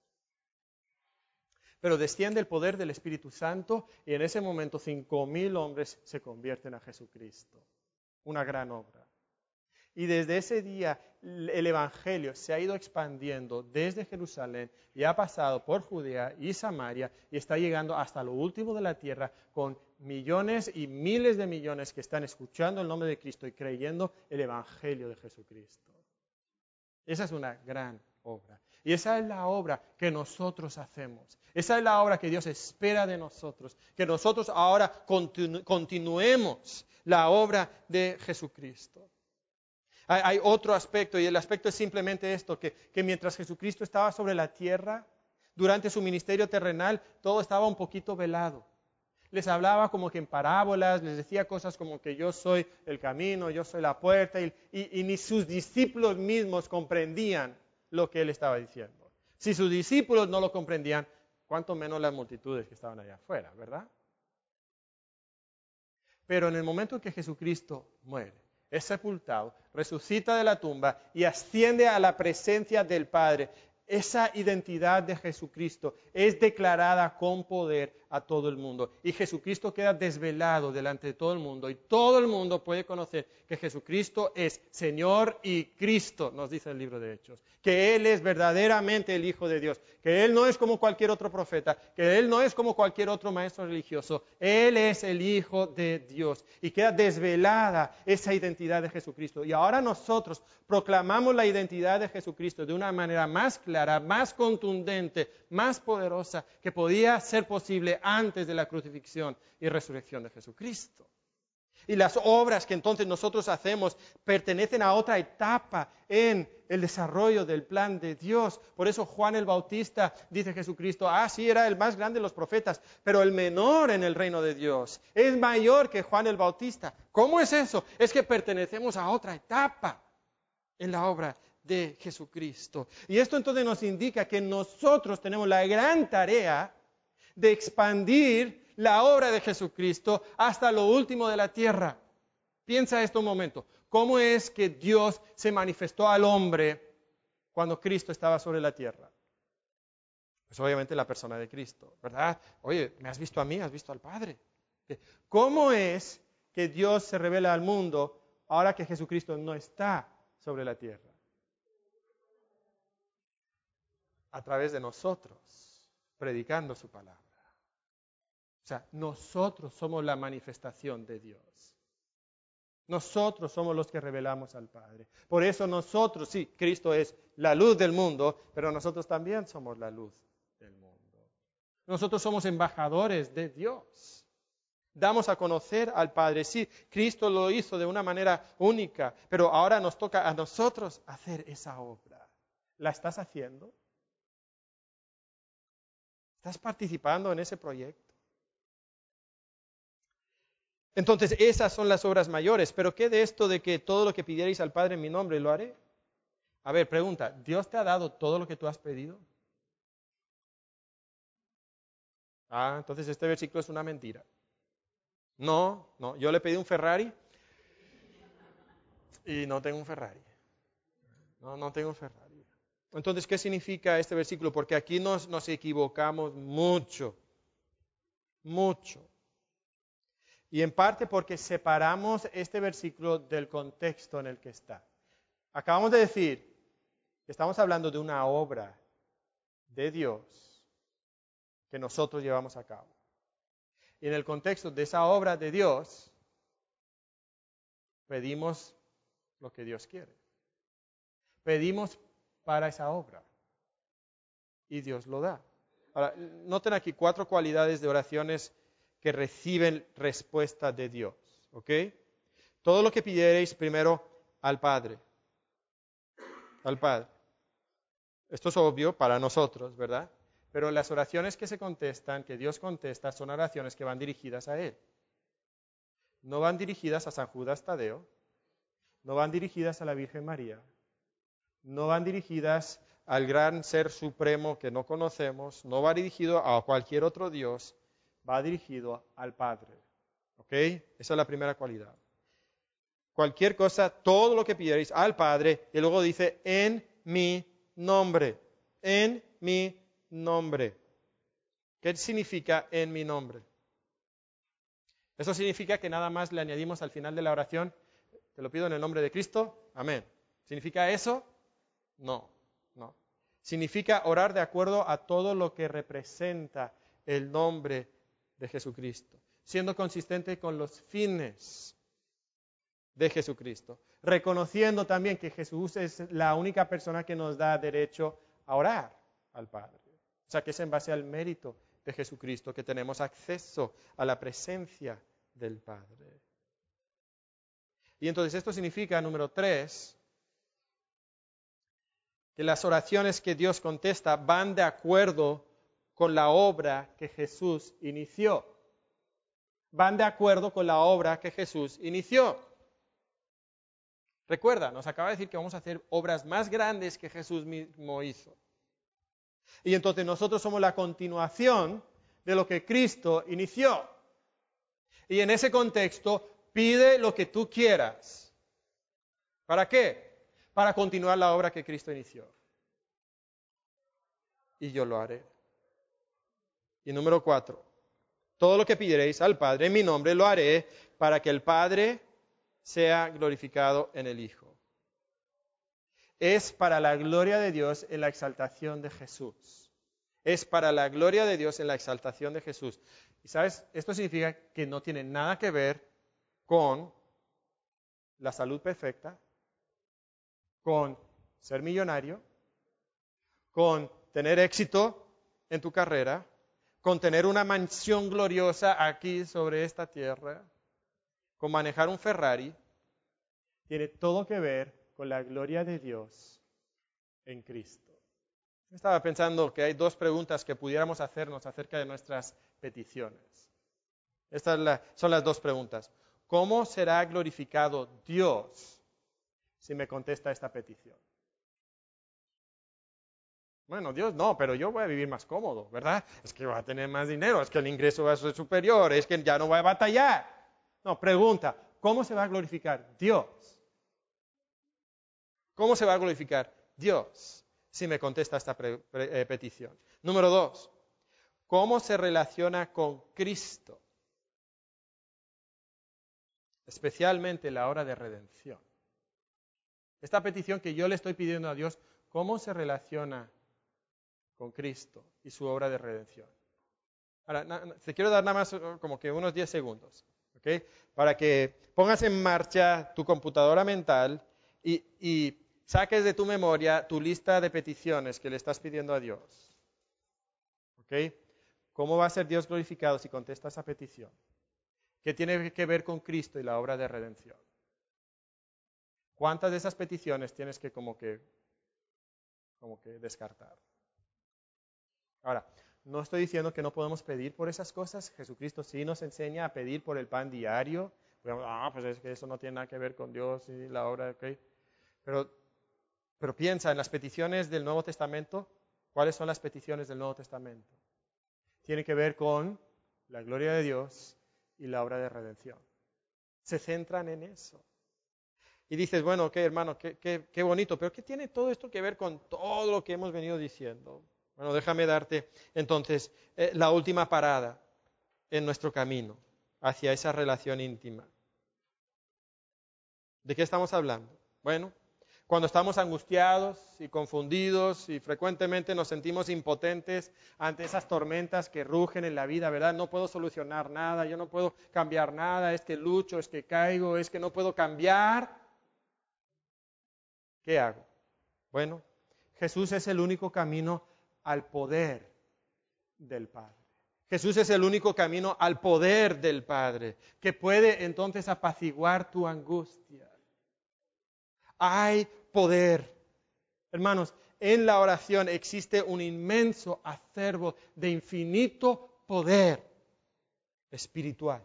S1: Pero desciende el poder del Espíritu Santo y en ese momento 5.000 hombres se convierten a Jesucristo. Una gran obra. Y desde ese día el Evangelio se ha ido expandiendo desde Jerusalén y ha pasado por Judea y Samaria y está llegando hasta lo último de la tierra con millones y miles de millones que están escuchando el nombre de Cristo y creyendo el Evangelio de Jesucristo. Esa es una gran obra. Y esa es la obra que nosotros hacemos. Esa es la obra que Dios espera de nosotros. Que nosotros ahora continuemos la obra de Jesucristo. Hay, otro aspecto y el aspecto es simplemente esto, que, que mientras Jesucristo estaba sobre la tierra, durante su ministerio terrenal, todo estaba un poquito velado les hablaba como que en parábolas, les decía cosas como que yo soy el camino, yo soy la puerta, y, ni sus discípulos mismos comprendían lo que él estaba diciendo. Si sus discípulos no lo comprendían, cuánto menos las multitudes que estaban allá afuera, ¿verdad? Pero en el momento en que Jesucristo muere, es sepultado, resucita de la tumba y asciende a la presencia del Padre, esa identidad de Jesucristo es declarada con poder a todo el mundo. Y Jesucristo queda desvelado delante de todo el mundo. Y todo el mundo puede conocer que Jesucristo es Señor y Cristo, nos dice el libro de Hechos. Que Él es verdaderamente el Hijo de Dios. Que Él no es como cualquier otro profeta. Que Él no es como cualquier otro maestro religioso. Él es el Hijo de Dios. Y queda desvelada esa identidad de Jesucristo. Y ahora nosotros proclamamos la identidad de Jesucristo de una manera más clara, más contundente, más poderosa que podía ser posible antes de la crucifixión y resurrección de Jesucristo. Y las obras que entonces nosotros hacemos pertenecen a otra etapa en el desarrollo del plan de Dios. Por eso Juan el Bautista dice Jesucristo, ah, sí, era el más grande de los profetas, pero el menor en el reino de Dios. Es mayor que Juan el Bautista. ¿Cómo es eso? Es que pertenecemos a otra etapa en la obra de Jesucristo. Y esto entonces nos indica que nosotros tenemos la gran tarea de expandir la obra de Jesucristo hasta lo último de la tierra. Piensa esto un momento. ¿Cómo es que Dios se manifestó al hombre cuando Cristo estaba sobre la tierra? Pues obviamente la persona de Cristo, ¿verdad? Oye, ¿me has visto a mí? ¿Has visto al Padre? ¿Cómo es que Dios se revela al mundo ahora que Jesucristo no está sobre la tierra? A través de nosotros, predicando su palabra. O sea, nosotros somos la manifestación de Dios. Nosotros somos los que revelamos al Padre. Por eso nosotros, sí, Cristo es la luz del mundo, pero nosotros también somos la luz del mundo. Nosotros somos embajadores de Dios. Damos a conocer al Padre. Sí, Cristo lo hizo de una manera única, pero ahora nos toca a nosotros hacer esa obra. ¿La estás haciendo? ¿Estás participando en ese proyecto? Entonces, esas son las obras mayores. Pero ¿qué de esto de que todo lo que pidierais al Padre en mi nombre lo haré? A ver, pregunta, ¿Dios te ha dado todo lo que tú has pedido? Ah, entonces este versículo es una mentira. No, no, yo le pedí un Ferrari y no tengo un Ferrari. No, no tengo un Ferrari. Entonces, ¿qué significa este versículo? Porque aquí nos, nos equivocamos mucho, mucho. Y en parte porque separamos este versículo del contexto en el que está. Acabamos de decir que estamos hablando de una obra de Dios que nosotros llevamos a cabo. Y en el contexto de esa obra de Dios, pedimos lo que Dios quiere. Pedimos para esa obra. Y Dios lo da. Ahora, noten aquí cuatro cualidades de oraciones que reciben respuesta de Dios. ¿Ok? Todo lo que pidierais primero al Padre. Al Padre. Esto es obvio para nosotros, ¿verdad? Pero las oraciones que se contestan, que Dios contesta, son oraciones que van dirigidas a Él. No van dirigidas a San Judas Tadeo, no van dirigidas a la Virgen María, no van dirigidas al gran ser supremo que no conocemos, no va dirigido a cualquier otro Dios, va dirigido al Padre. ¿Ok? Esa es la primera cualidad. Cualquier cosa, todo lo que pidierais al Padre, y luego dice, en mi nombre, en mi nombre. ¿Qué significa en mi nombre? Eso significa que nada más le añadimos al final de la oración, te lo pido en el nombre de Cristo, amén. ¿Significa eso? No, no. Significa orar de acuerdo a todo lo que representa el nombre de Jesucristo, siendo consistente con los fines de Jesucristo, reconociendo también que Jesús es la única persona que nos da derecho a orar al Padre. O sea, que es en base al mérito de Jesucristo que tenemos acceso a la presencia del Padre. Y entonces esto significa, número tres, que las oraciones que Dios contesta van de acuerdo con la obra que Jesús inició. Van de acuerdo con la obra que Jesús inició. Recuerda, nos acaba de decir que vamos a hacer obras más grandes que Jesús mismo hizo. Y entonces nosotros somos la continuación de lo que Cristo inició. Y en ese contexto, pide lo que tú quieras. ¿Para qué? para continuar la obra que Cristo inició. Y yo lo haré. Y número cuatro, todo lo que pidiereis al Padre en mi nombre lo haré para que el Padre sea glorificado en el Hijo. Es para la gloria de Dios en la exaltación de Jesús. Es para la gloria de Dios en la exaltación de Jesús. Y sabes, esto significa que no tiene nada que ver con la salud perfecta, con ser millonario, con tener éxito en tu carrera, con tener una mansión gloriosa aquí sobre esta tierra, con manejar un Ferrari, tiene todo que ver con la gloria de Dios en Cristo. Estaba pensando que hay dos preguntas que pudiéramos hacernos acerca de nuestras peticiones. Estas son las dos preguntas. ¿Cómo será glorificado Dios si me contesta esta petición. Bueno, Dios no, pero yo voy a vivir más cómodo, ¿verdad? Es que voy a tener más dinero, es que el ingreso va a ser superior, es que ya no voy a batallar. No, pregunta, ¿cómo se va a glorificar Dios? ¿Cómo se va a glorificar Dios si me contesta esta eh, petición? Número dos, ¿cómo se relaciona con Cristo? Especialmente la hora de redención. Esta petición que yo le estoy pidiendo a Dios, ¿cómo se relaciona con Cristo y su obra de redención? Ahora, te quiero dar nada más uh, como que unos 10 segundos. Para que pongas en marcha tu computadora mental y, y saques de tu memoria tu lista de peticiones que le estás pidiendo a Dios. ¿Ok? ¿Cómo va a ser Dios glorificado si contesta esa petición? ¿Qué tiene que ver con Cristo y la obra de redención? ¿Cuántas de esas peticiones tienes que como que, como que descartar? Ahora, no estoy diciendo que no podemos pedir por esas cosas. Jesucristo sí nos enseña a pedir por el pan diario. Ah, pues es que eso no tiene nada que ver con Dios y la obra, ¿ok? Pero, pero piensa en las peticiones del Nuevo Testamento. ¿Cuáles son las peticiones del Nuevo Testamento? Tiene que ver con la gloria de Dios y la obra de redención. Se centran en eso. Y dices, bueno, ok, hermano, qué, qué bonito, pero ¿qué tiene todo esto que ver con todo lo que hemos venido diciendo? Bueno, déjame darte entonces eh, la última parada en nuestro camino hacia esa relación íntima. ¿De qué estamos hablando? Bueno, cuando estamos angustiados y confundidos y frecuentemente nos sentimos impotentes ante esas tormentas que rugen en la vida, ¿verdad? No puedo solucionar nada, yo no puedo cambiar nada, es que lucho, es que caigo, es que no puedo cambiar. ¿Qué hago? Bueno, Jesús es el único camino al poder del Padre. Jesús es el único camino al poder del Padre, que puede entonces apaciguar tu angustia. Hay poder. Hermanos, en la oración existe un inmenso acervo de infinito poder espiritual.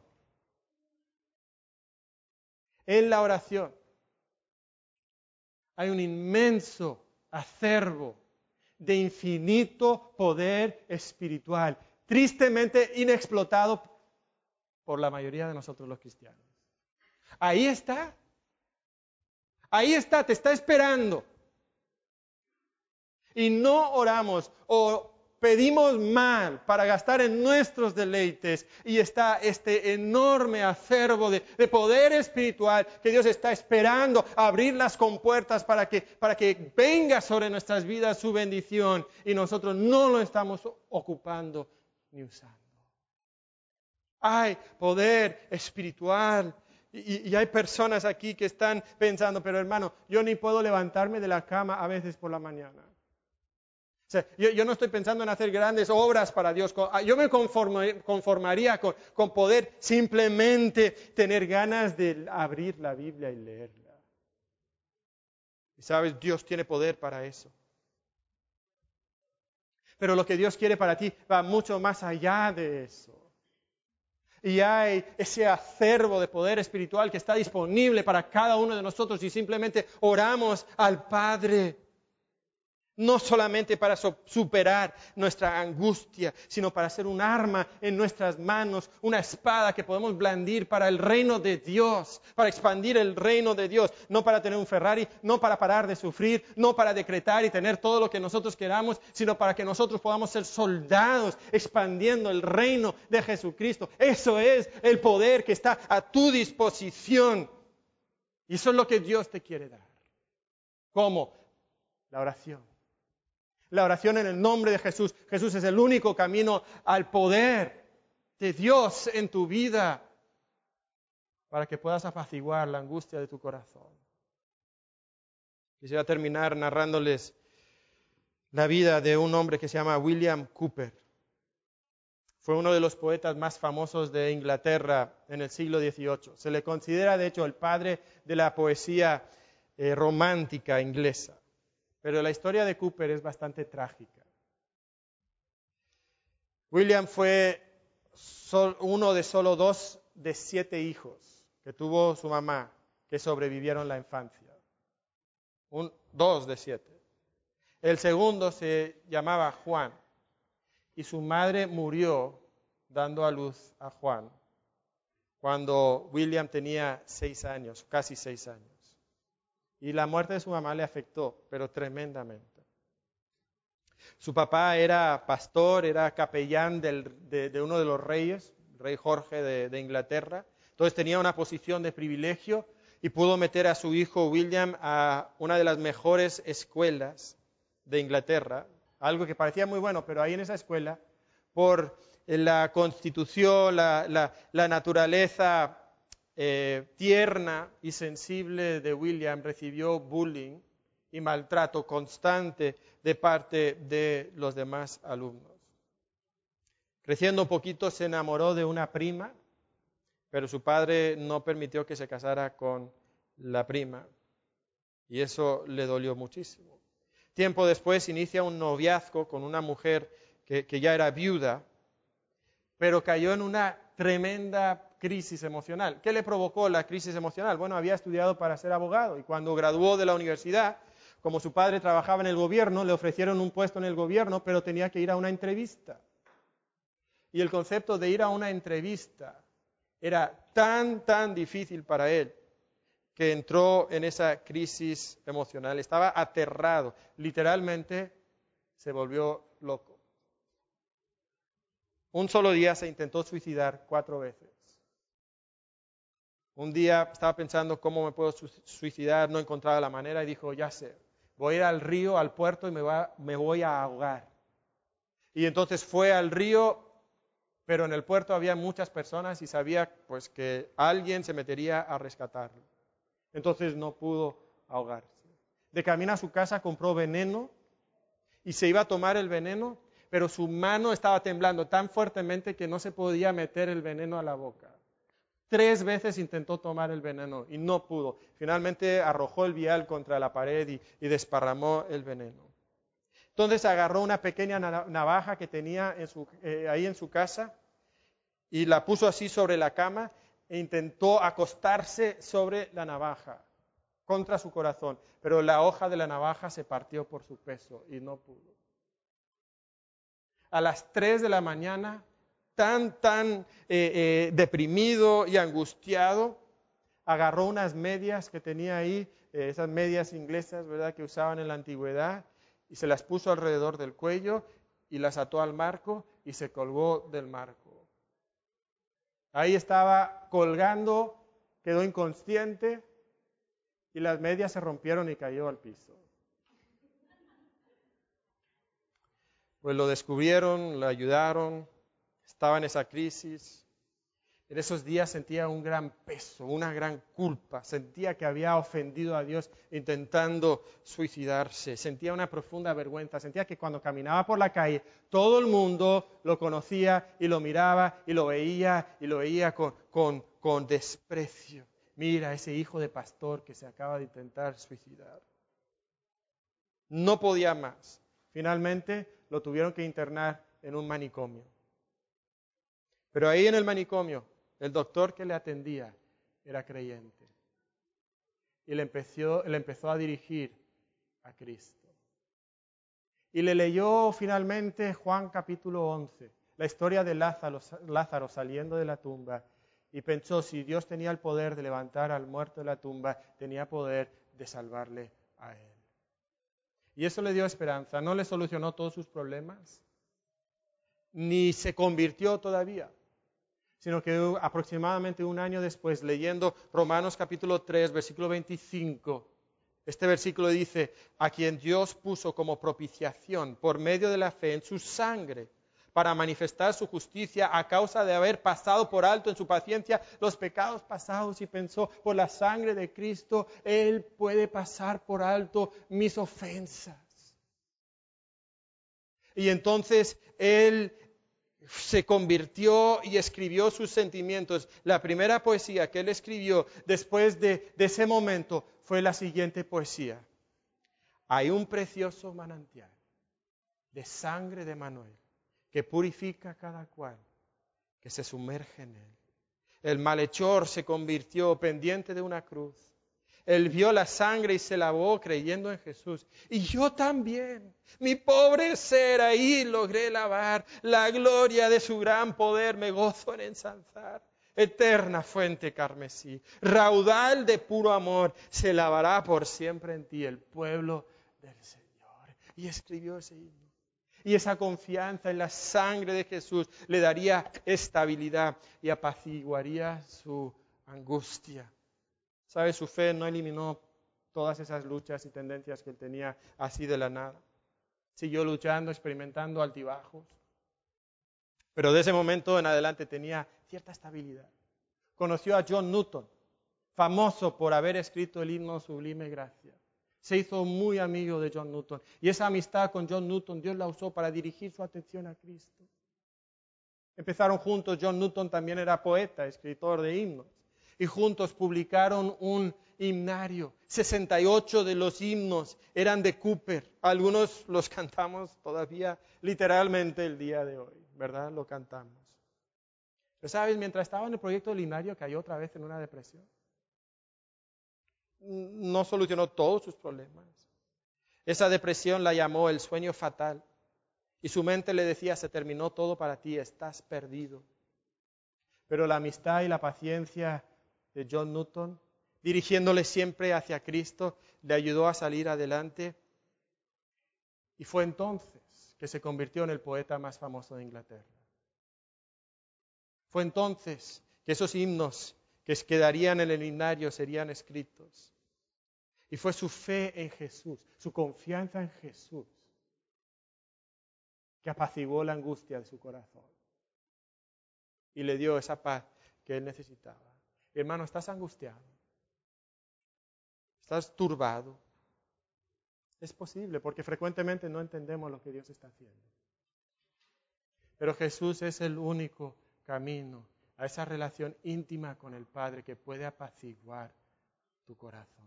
S1: En la oración hay un inmenso acervo de infinito poder espiritual, tristemente inexplotado por la mayoría de nosotros los cristianos. Ahí está. Ahí está, te está esperando. Y no oramos o pedimos mal para gastar en nuestros deleites y está este enorme acervo de, poder espiritual que Dios está esperando abrir las compuertas para que, para que venga sobre nuestras vidas su bendición y nosotros no lo estamos ocupando ni usando. Hay poder espiritual y, y, hay personas aquí que están pensando, pero hermano, yo ni puedo levantarme de la cama a veces por la mañana yo, no estoy pensando en hacer grandes obras para Dios. Ah, yo me conformaría con, con poder simplemente tener ganas de abrir la Biblia y leerla. Y sabes, Dios tiene poder para eso. Pero lo que Dios quiere para ti va mucho más allá de eso. Y hay ese acervo de poder espiritual que está disponible para cada uno de nosotros y simplemente oramos al Padre no solamente para superar nuestra angustia, sino para ser un arma en nuestras manos, una espada que podemos blandir para el reino de Dios, para expandir el reino de Dios, no para tener un Ferrari, no para parar de sufrir, no para decretar y tener todo lo que nosotros queramos, sino para que nosotros podamos ser soldados expandiendo el reino de Jesucristo. Eso es el poder que está a tu disposición. Y eso es lo que Dios te quiere dar. ¿Cómo? La oración la oración en el nombre de Jesús. Jesús es el único camino al poder de Dios en tu vida para que puedas apaciguar la angustia de tu corazón. Quisiera terminar narrándoles la vida de un hombre que se llama William Cooper. Fue uno de los poetas más famosos de Inglaterra en el siglo XVIII. Se le considera, de hecho, el padre de la poesía eh, romántica inglesa. Pero la historia de Cooper es bastante trágica. William fue uno de solo dos de siete hijos que tuvo su mamá que sobrevivieron la infancia. dos de siete. El segundo se llamaba Juan y su madre murió dando a luz a Juan cuando William tenía seis años, casi seis años. Y la muerte de su mamá le afectó, pero tremendamente. Su papá era pastor, era capellán de, uno de los reyes, rey Jorge de, Inglaterra. Entonces tenía una posición de privilegio y pudo meter a su hijo William a una de las mejores escuelas de Inglaterra, algo que parecía muy bueno, pero ahí en esa escuela, por la constitución, la, la naturaleza eh, tierna y sensible de William recibió bullying y maltrato constante de parte de los demás alumnos. Creciendo un poquito se enamoró de una prima, pero su padre no permitió que se casara con la prima y eso le dolió muchísimo. Tiempo después inicia un noviazgo con una mujer que, que ya era viuda, pero cayó en una tremenda crisis emocional. ¿Qué le provocó la crisis emocional? Bueno, había estudiado para ser abogado y cuando graduó de la universidad, como su padre trabajaba en el gobierno, le ofrecieron un puesto en el gobierno, pero tenía que ir a una entrevista. Y el concepto de ir a una entrevista era tan, tan difícil para él que entró en esa crisis emocional. Estaba aterrado, literalmente se volvió loco. Un solo día se intentó suicidar cuatro veces. Un día estaba pensando cómo me puedo suicidar, no encontraba la manera y dijo, ya sé, voy a ir al río, al puerto y me, me voy a ahogar. Y entonces fue al río, pero en el puerto había muchas personas y sabía pues que alguien se metería a rescatarlo. Entonces no pudo ahogarse. De camino a su casa compró veneno y se iba a tomar el veneno, pero su mano estaba temblando tan fuertemente que no se podía meter el veneno a la boca. Tres veces intentó tomar el veneno y no pudo. Finalmente arrojó el vial contra la pared y, desparramó el veneno. Entonces agarró una pequeña navaja que tenía eh, ahí en su casa y la puso así sobre la cama e intentó acostarse sobre la navaja contra su corazón, pero la hoja de la navaja se partió por su peso y no pudo. A las tres de la mañana tan, tan eh, eh, deprimido y angustiado, agarró unas medias que tenía ahí, eh, esas medias inglesas, ¿verdad?, que usaban en la antigüedad, y se las puso alrededor del cuello y las ató al marco y se colgó del marco. Ahí estaba colgando, quedó inconsciente y las medias se rompieron y cayó al piso. Pues lo descubrieron, lo ayudaron, estaba en esa crisis. En esos días sentía un gran peso, una gran culpa, sentía que había ofendido a Dios intentando suicidarse, sentía una profunda vergüenza, sentía que cuando caminaba por la calle todo el mundo lo conocía y lo miraba y lo veía y lo veía con, con, con desprecio. Mira ese hijo de pastor que se acaba de intentar suicidar. No podía más. Finalmente lo tuvieron que internar en un manicomio. Pero ahí en el manicomio, el doctor que le atendía era creyente. Y le empezó, a dirigir a Cristo. Y le leyó finalmente Juan capítulo 11, la historia de Lázaro saliendo de la tumba. Y pensó, si Dios tenía el poder de levantar al muerto de la tumba, tenía poder de salvarle a él. Y eso le dio esperanza. No le solucionó todos sus problemas, ni se convirtió todavía sino que aproximadamente un año después, leyendo Romanos capítulo 3, versículo 25, este versículo dice, a quien Dios puso como propiciación por medio de la fe en su sangre para manifestar su justicia a causa de haber pasado por alto en su paciencia los pecados pasados y pensó, por la sangre de Cristo, Él puede pasar por alto mis ofensas. Y entonces Él se convirtió y escribió sus sentimientos. La primera poesía que él escribió después de, ese momento fue la siguiente poesía. Hay un precioso manantial de sangre de Manuel que purifica a cada cual que se sumerge en él. El malhechor se convirtió pendiente de una cruz él vio la sangre y se lavó creyendo en Jesús. Y yo también, mi pobre ser ahí logré lavar. La gloria de su gran poder me gozo en ensalzar. Eterna fuente carmesí, raudal de puro amor, se lavará por siempre en ti el pueblo del Señor. Y escribió ese himno. Y esa confianza en la sangre de Jesús le daría estabilidad y apaciguaría su angustia. ¿Sabe? Su fe no eliminó todas esas luchas y tendencias que él tenía así de la nada. Siguió luchando, experimentando altibajos. Pero de ese momento en adelante tenía cierta estabilidad. conoció a John Newton, famoso por haber escrito el himno Sublime Gracia. Se hizo muy amigo de John Newton y esa amistad con John Newton Dios la usó para dirigir su atención a Cristo. Empezaron juntos, John Newton también era poeta, escritor de himnos, y juntos publicaron un himnario. 68 de los himnos eran de Cooper. Algunos los cantamos todavía literalmente el día de hoy, ¿verdad? Lo cantamos. Pero sabes, mientras estaba en el proyecto del himnario cayó otra vez en una depresión. No solucionó todos sus problemas. Esa depresión la llamó el sueño fatal. Y su mente le decía, se terminó todo para ti, estás perdido. Pero la amistad y la paciencia de John Newton, dirigiéndole siempre hacia Cristo, le ayudó a salir adelante. Y fue entonces que se convirtió en el poeta más famoso de Inglaterra. Fue entonces que esos himnos que quedarían en el himnario serían escritos. Y fue su fe en Jesús, su confianza en Jesús, que apaciguó la angustia de su corazón y le dio esa paz que él necesitaba. Hermano, ¿estás angustiado? ¿Estás turbado? Es posible, porque frecuentemente no entendemos lo que Dios está haciendo. Pero Jesús es el único camino a esa relación íntima con el Padre que puede apaciguar tu corazón.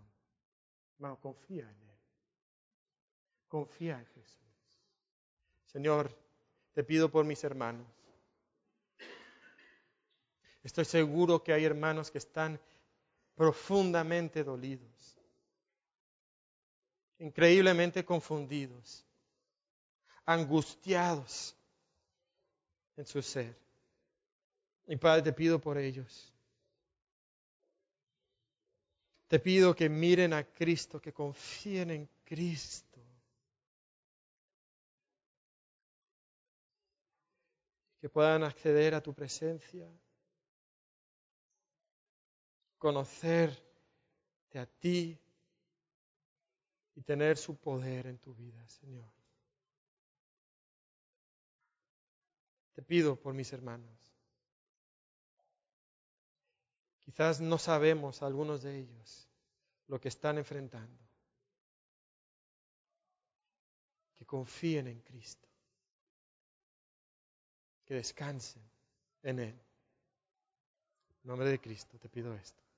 S1: Hermano, confía en Él. Confía en Jesús. Señor, te pido por mis hermanos. Estoy seguro que hay hermanos que están profundamente dolidos, increíblemente confundidos, angustiados en su ser. Y Padre, te pido por ellos. Te pido que miren a Cristo, que confíen en Cristo. Que puedan acceder a tu presencia conocerte a ti y tener su poder en tu vida, Señor. Te pido por mis hermanos. Quizás no sabemos algunos de ellos lo que están enfrentando. Que confíen en Cristo. Que descansen en Él. En nombre de Cristo te pido esto.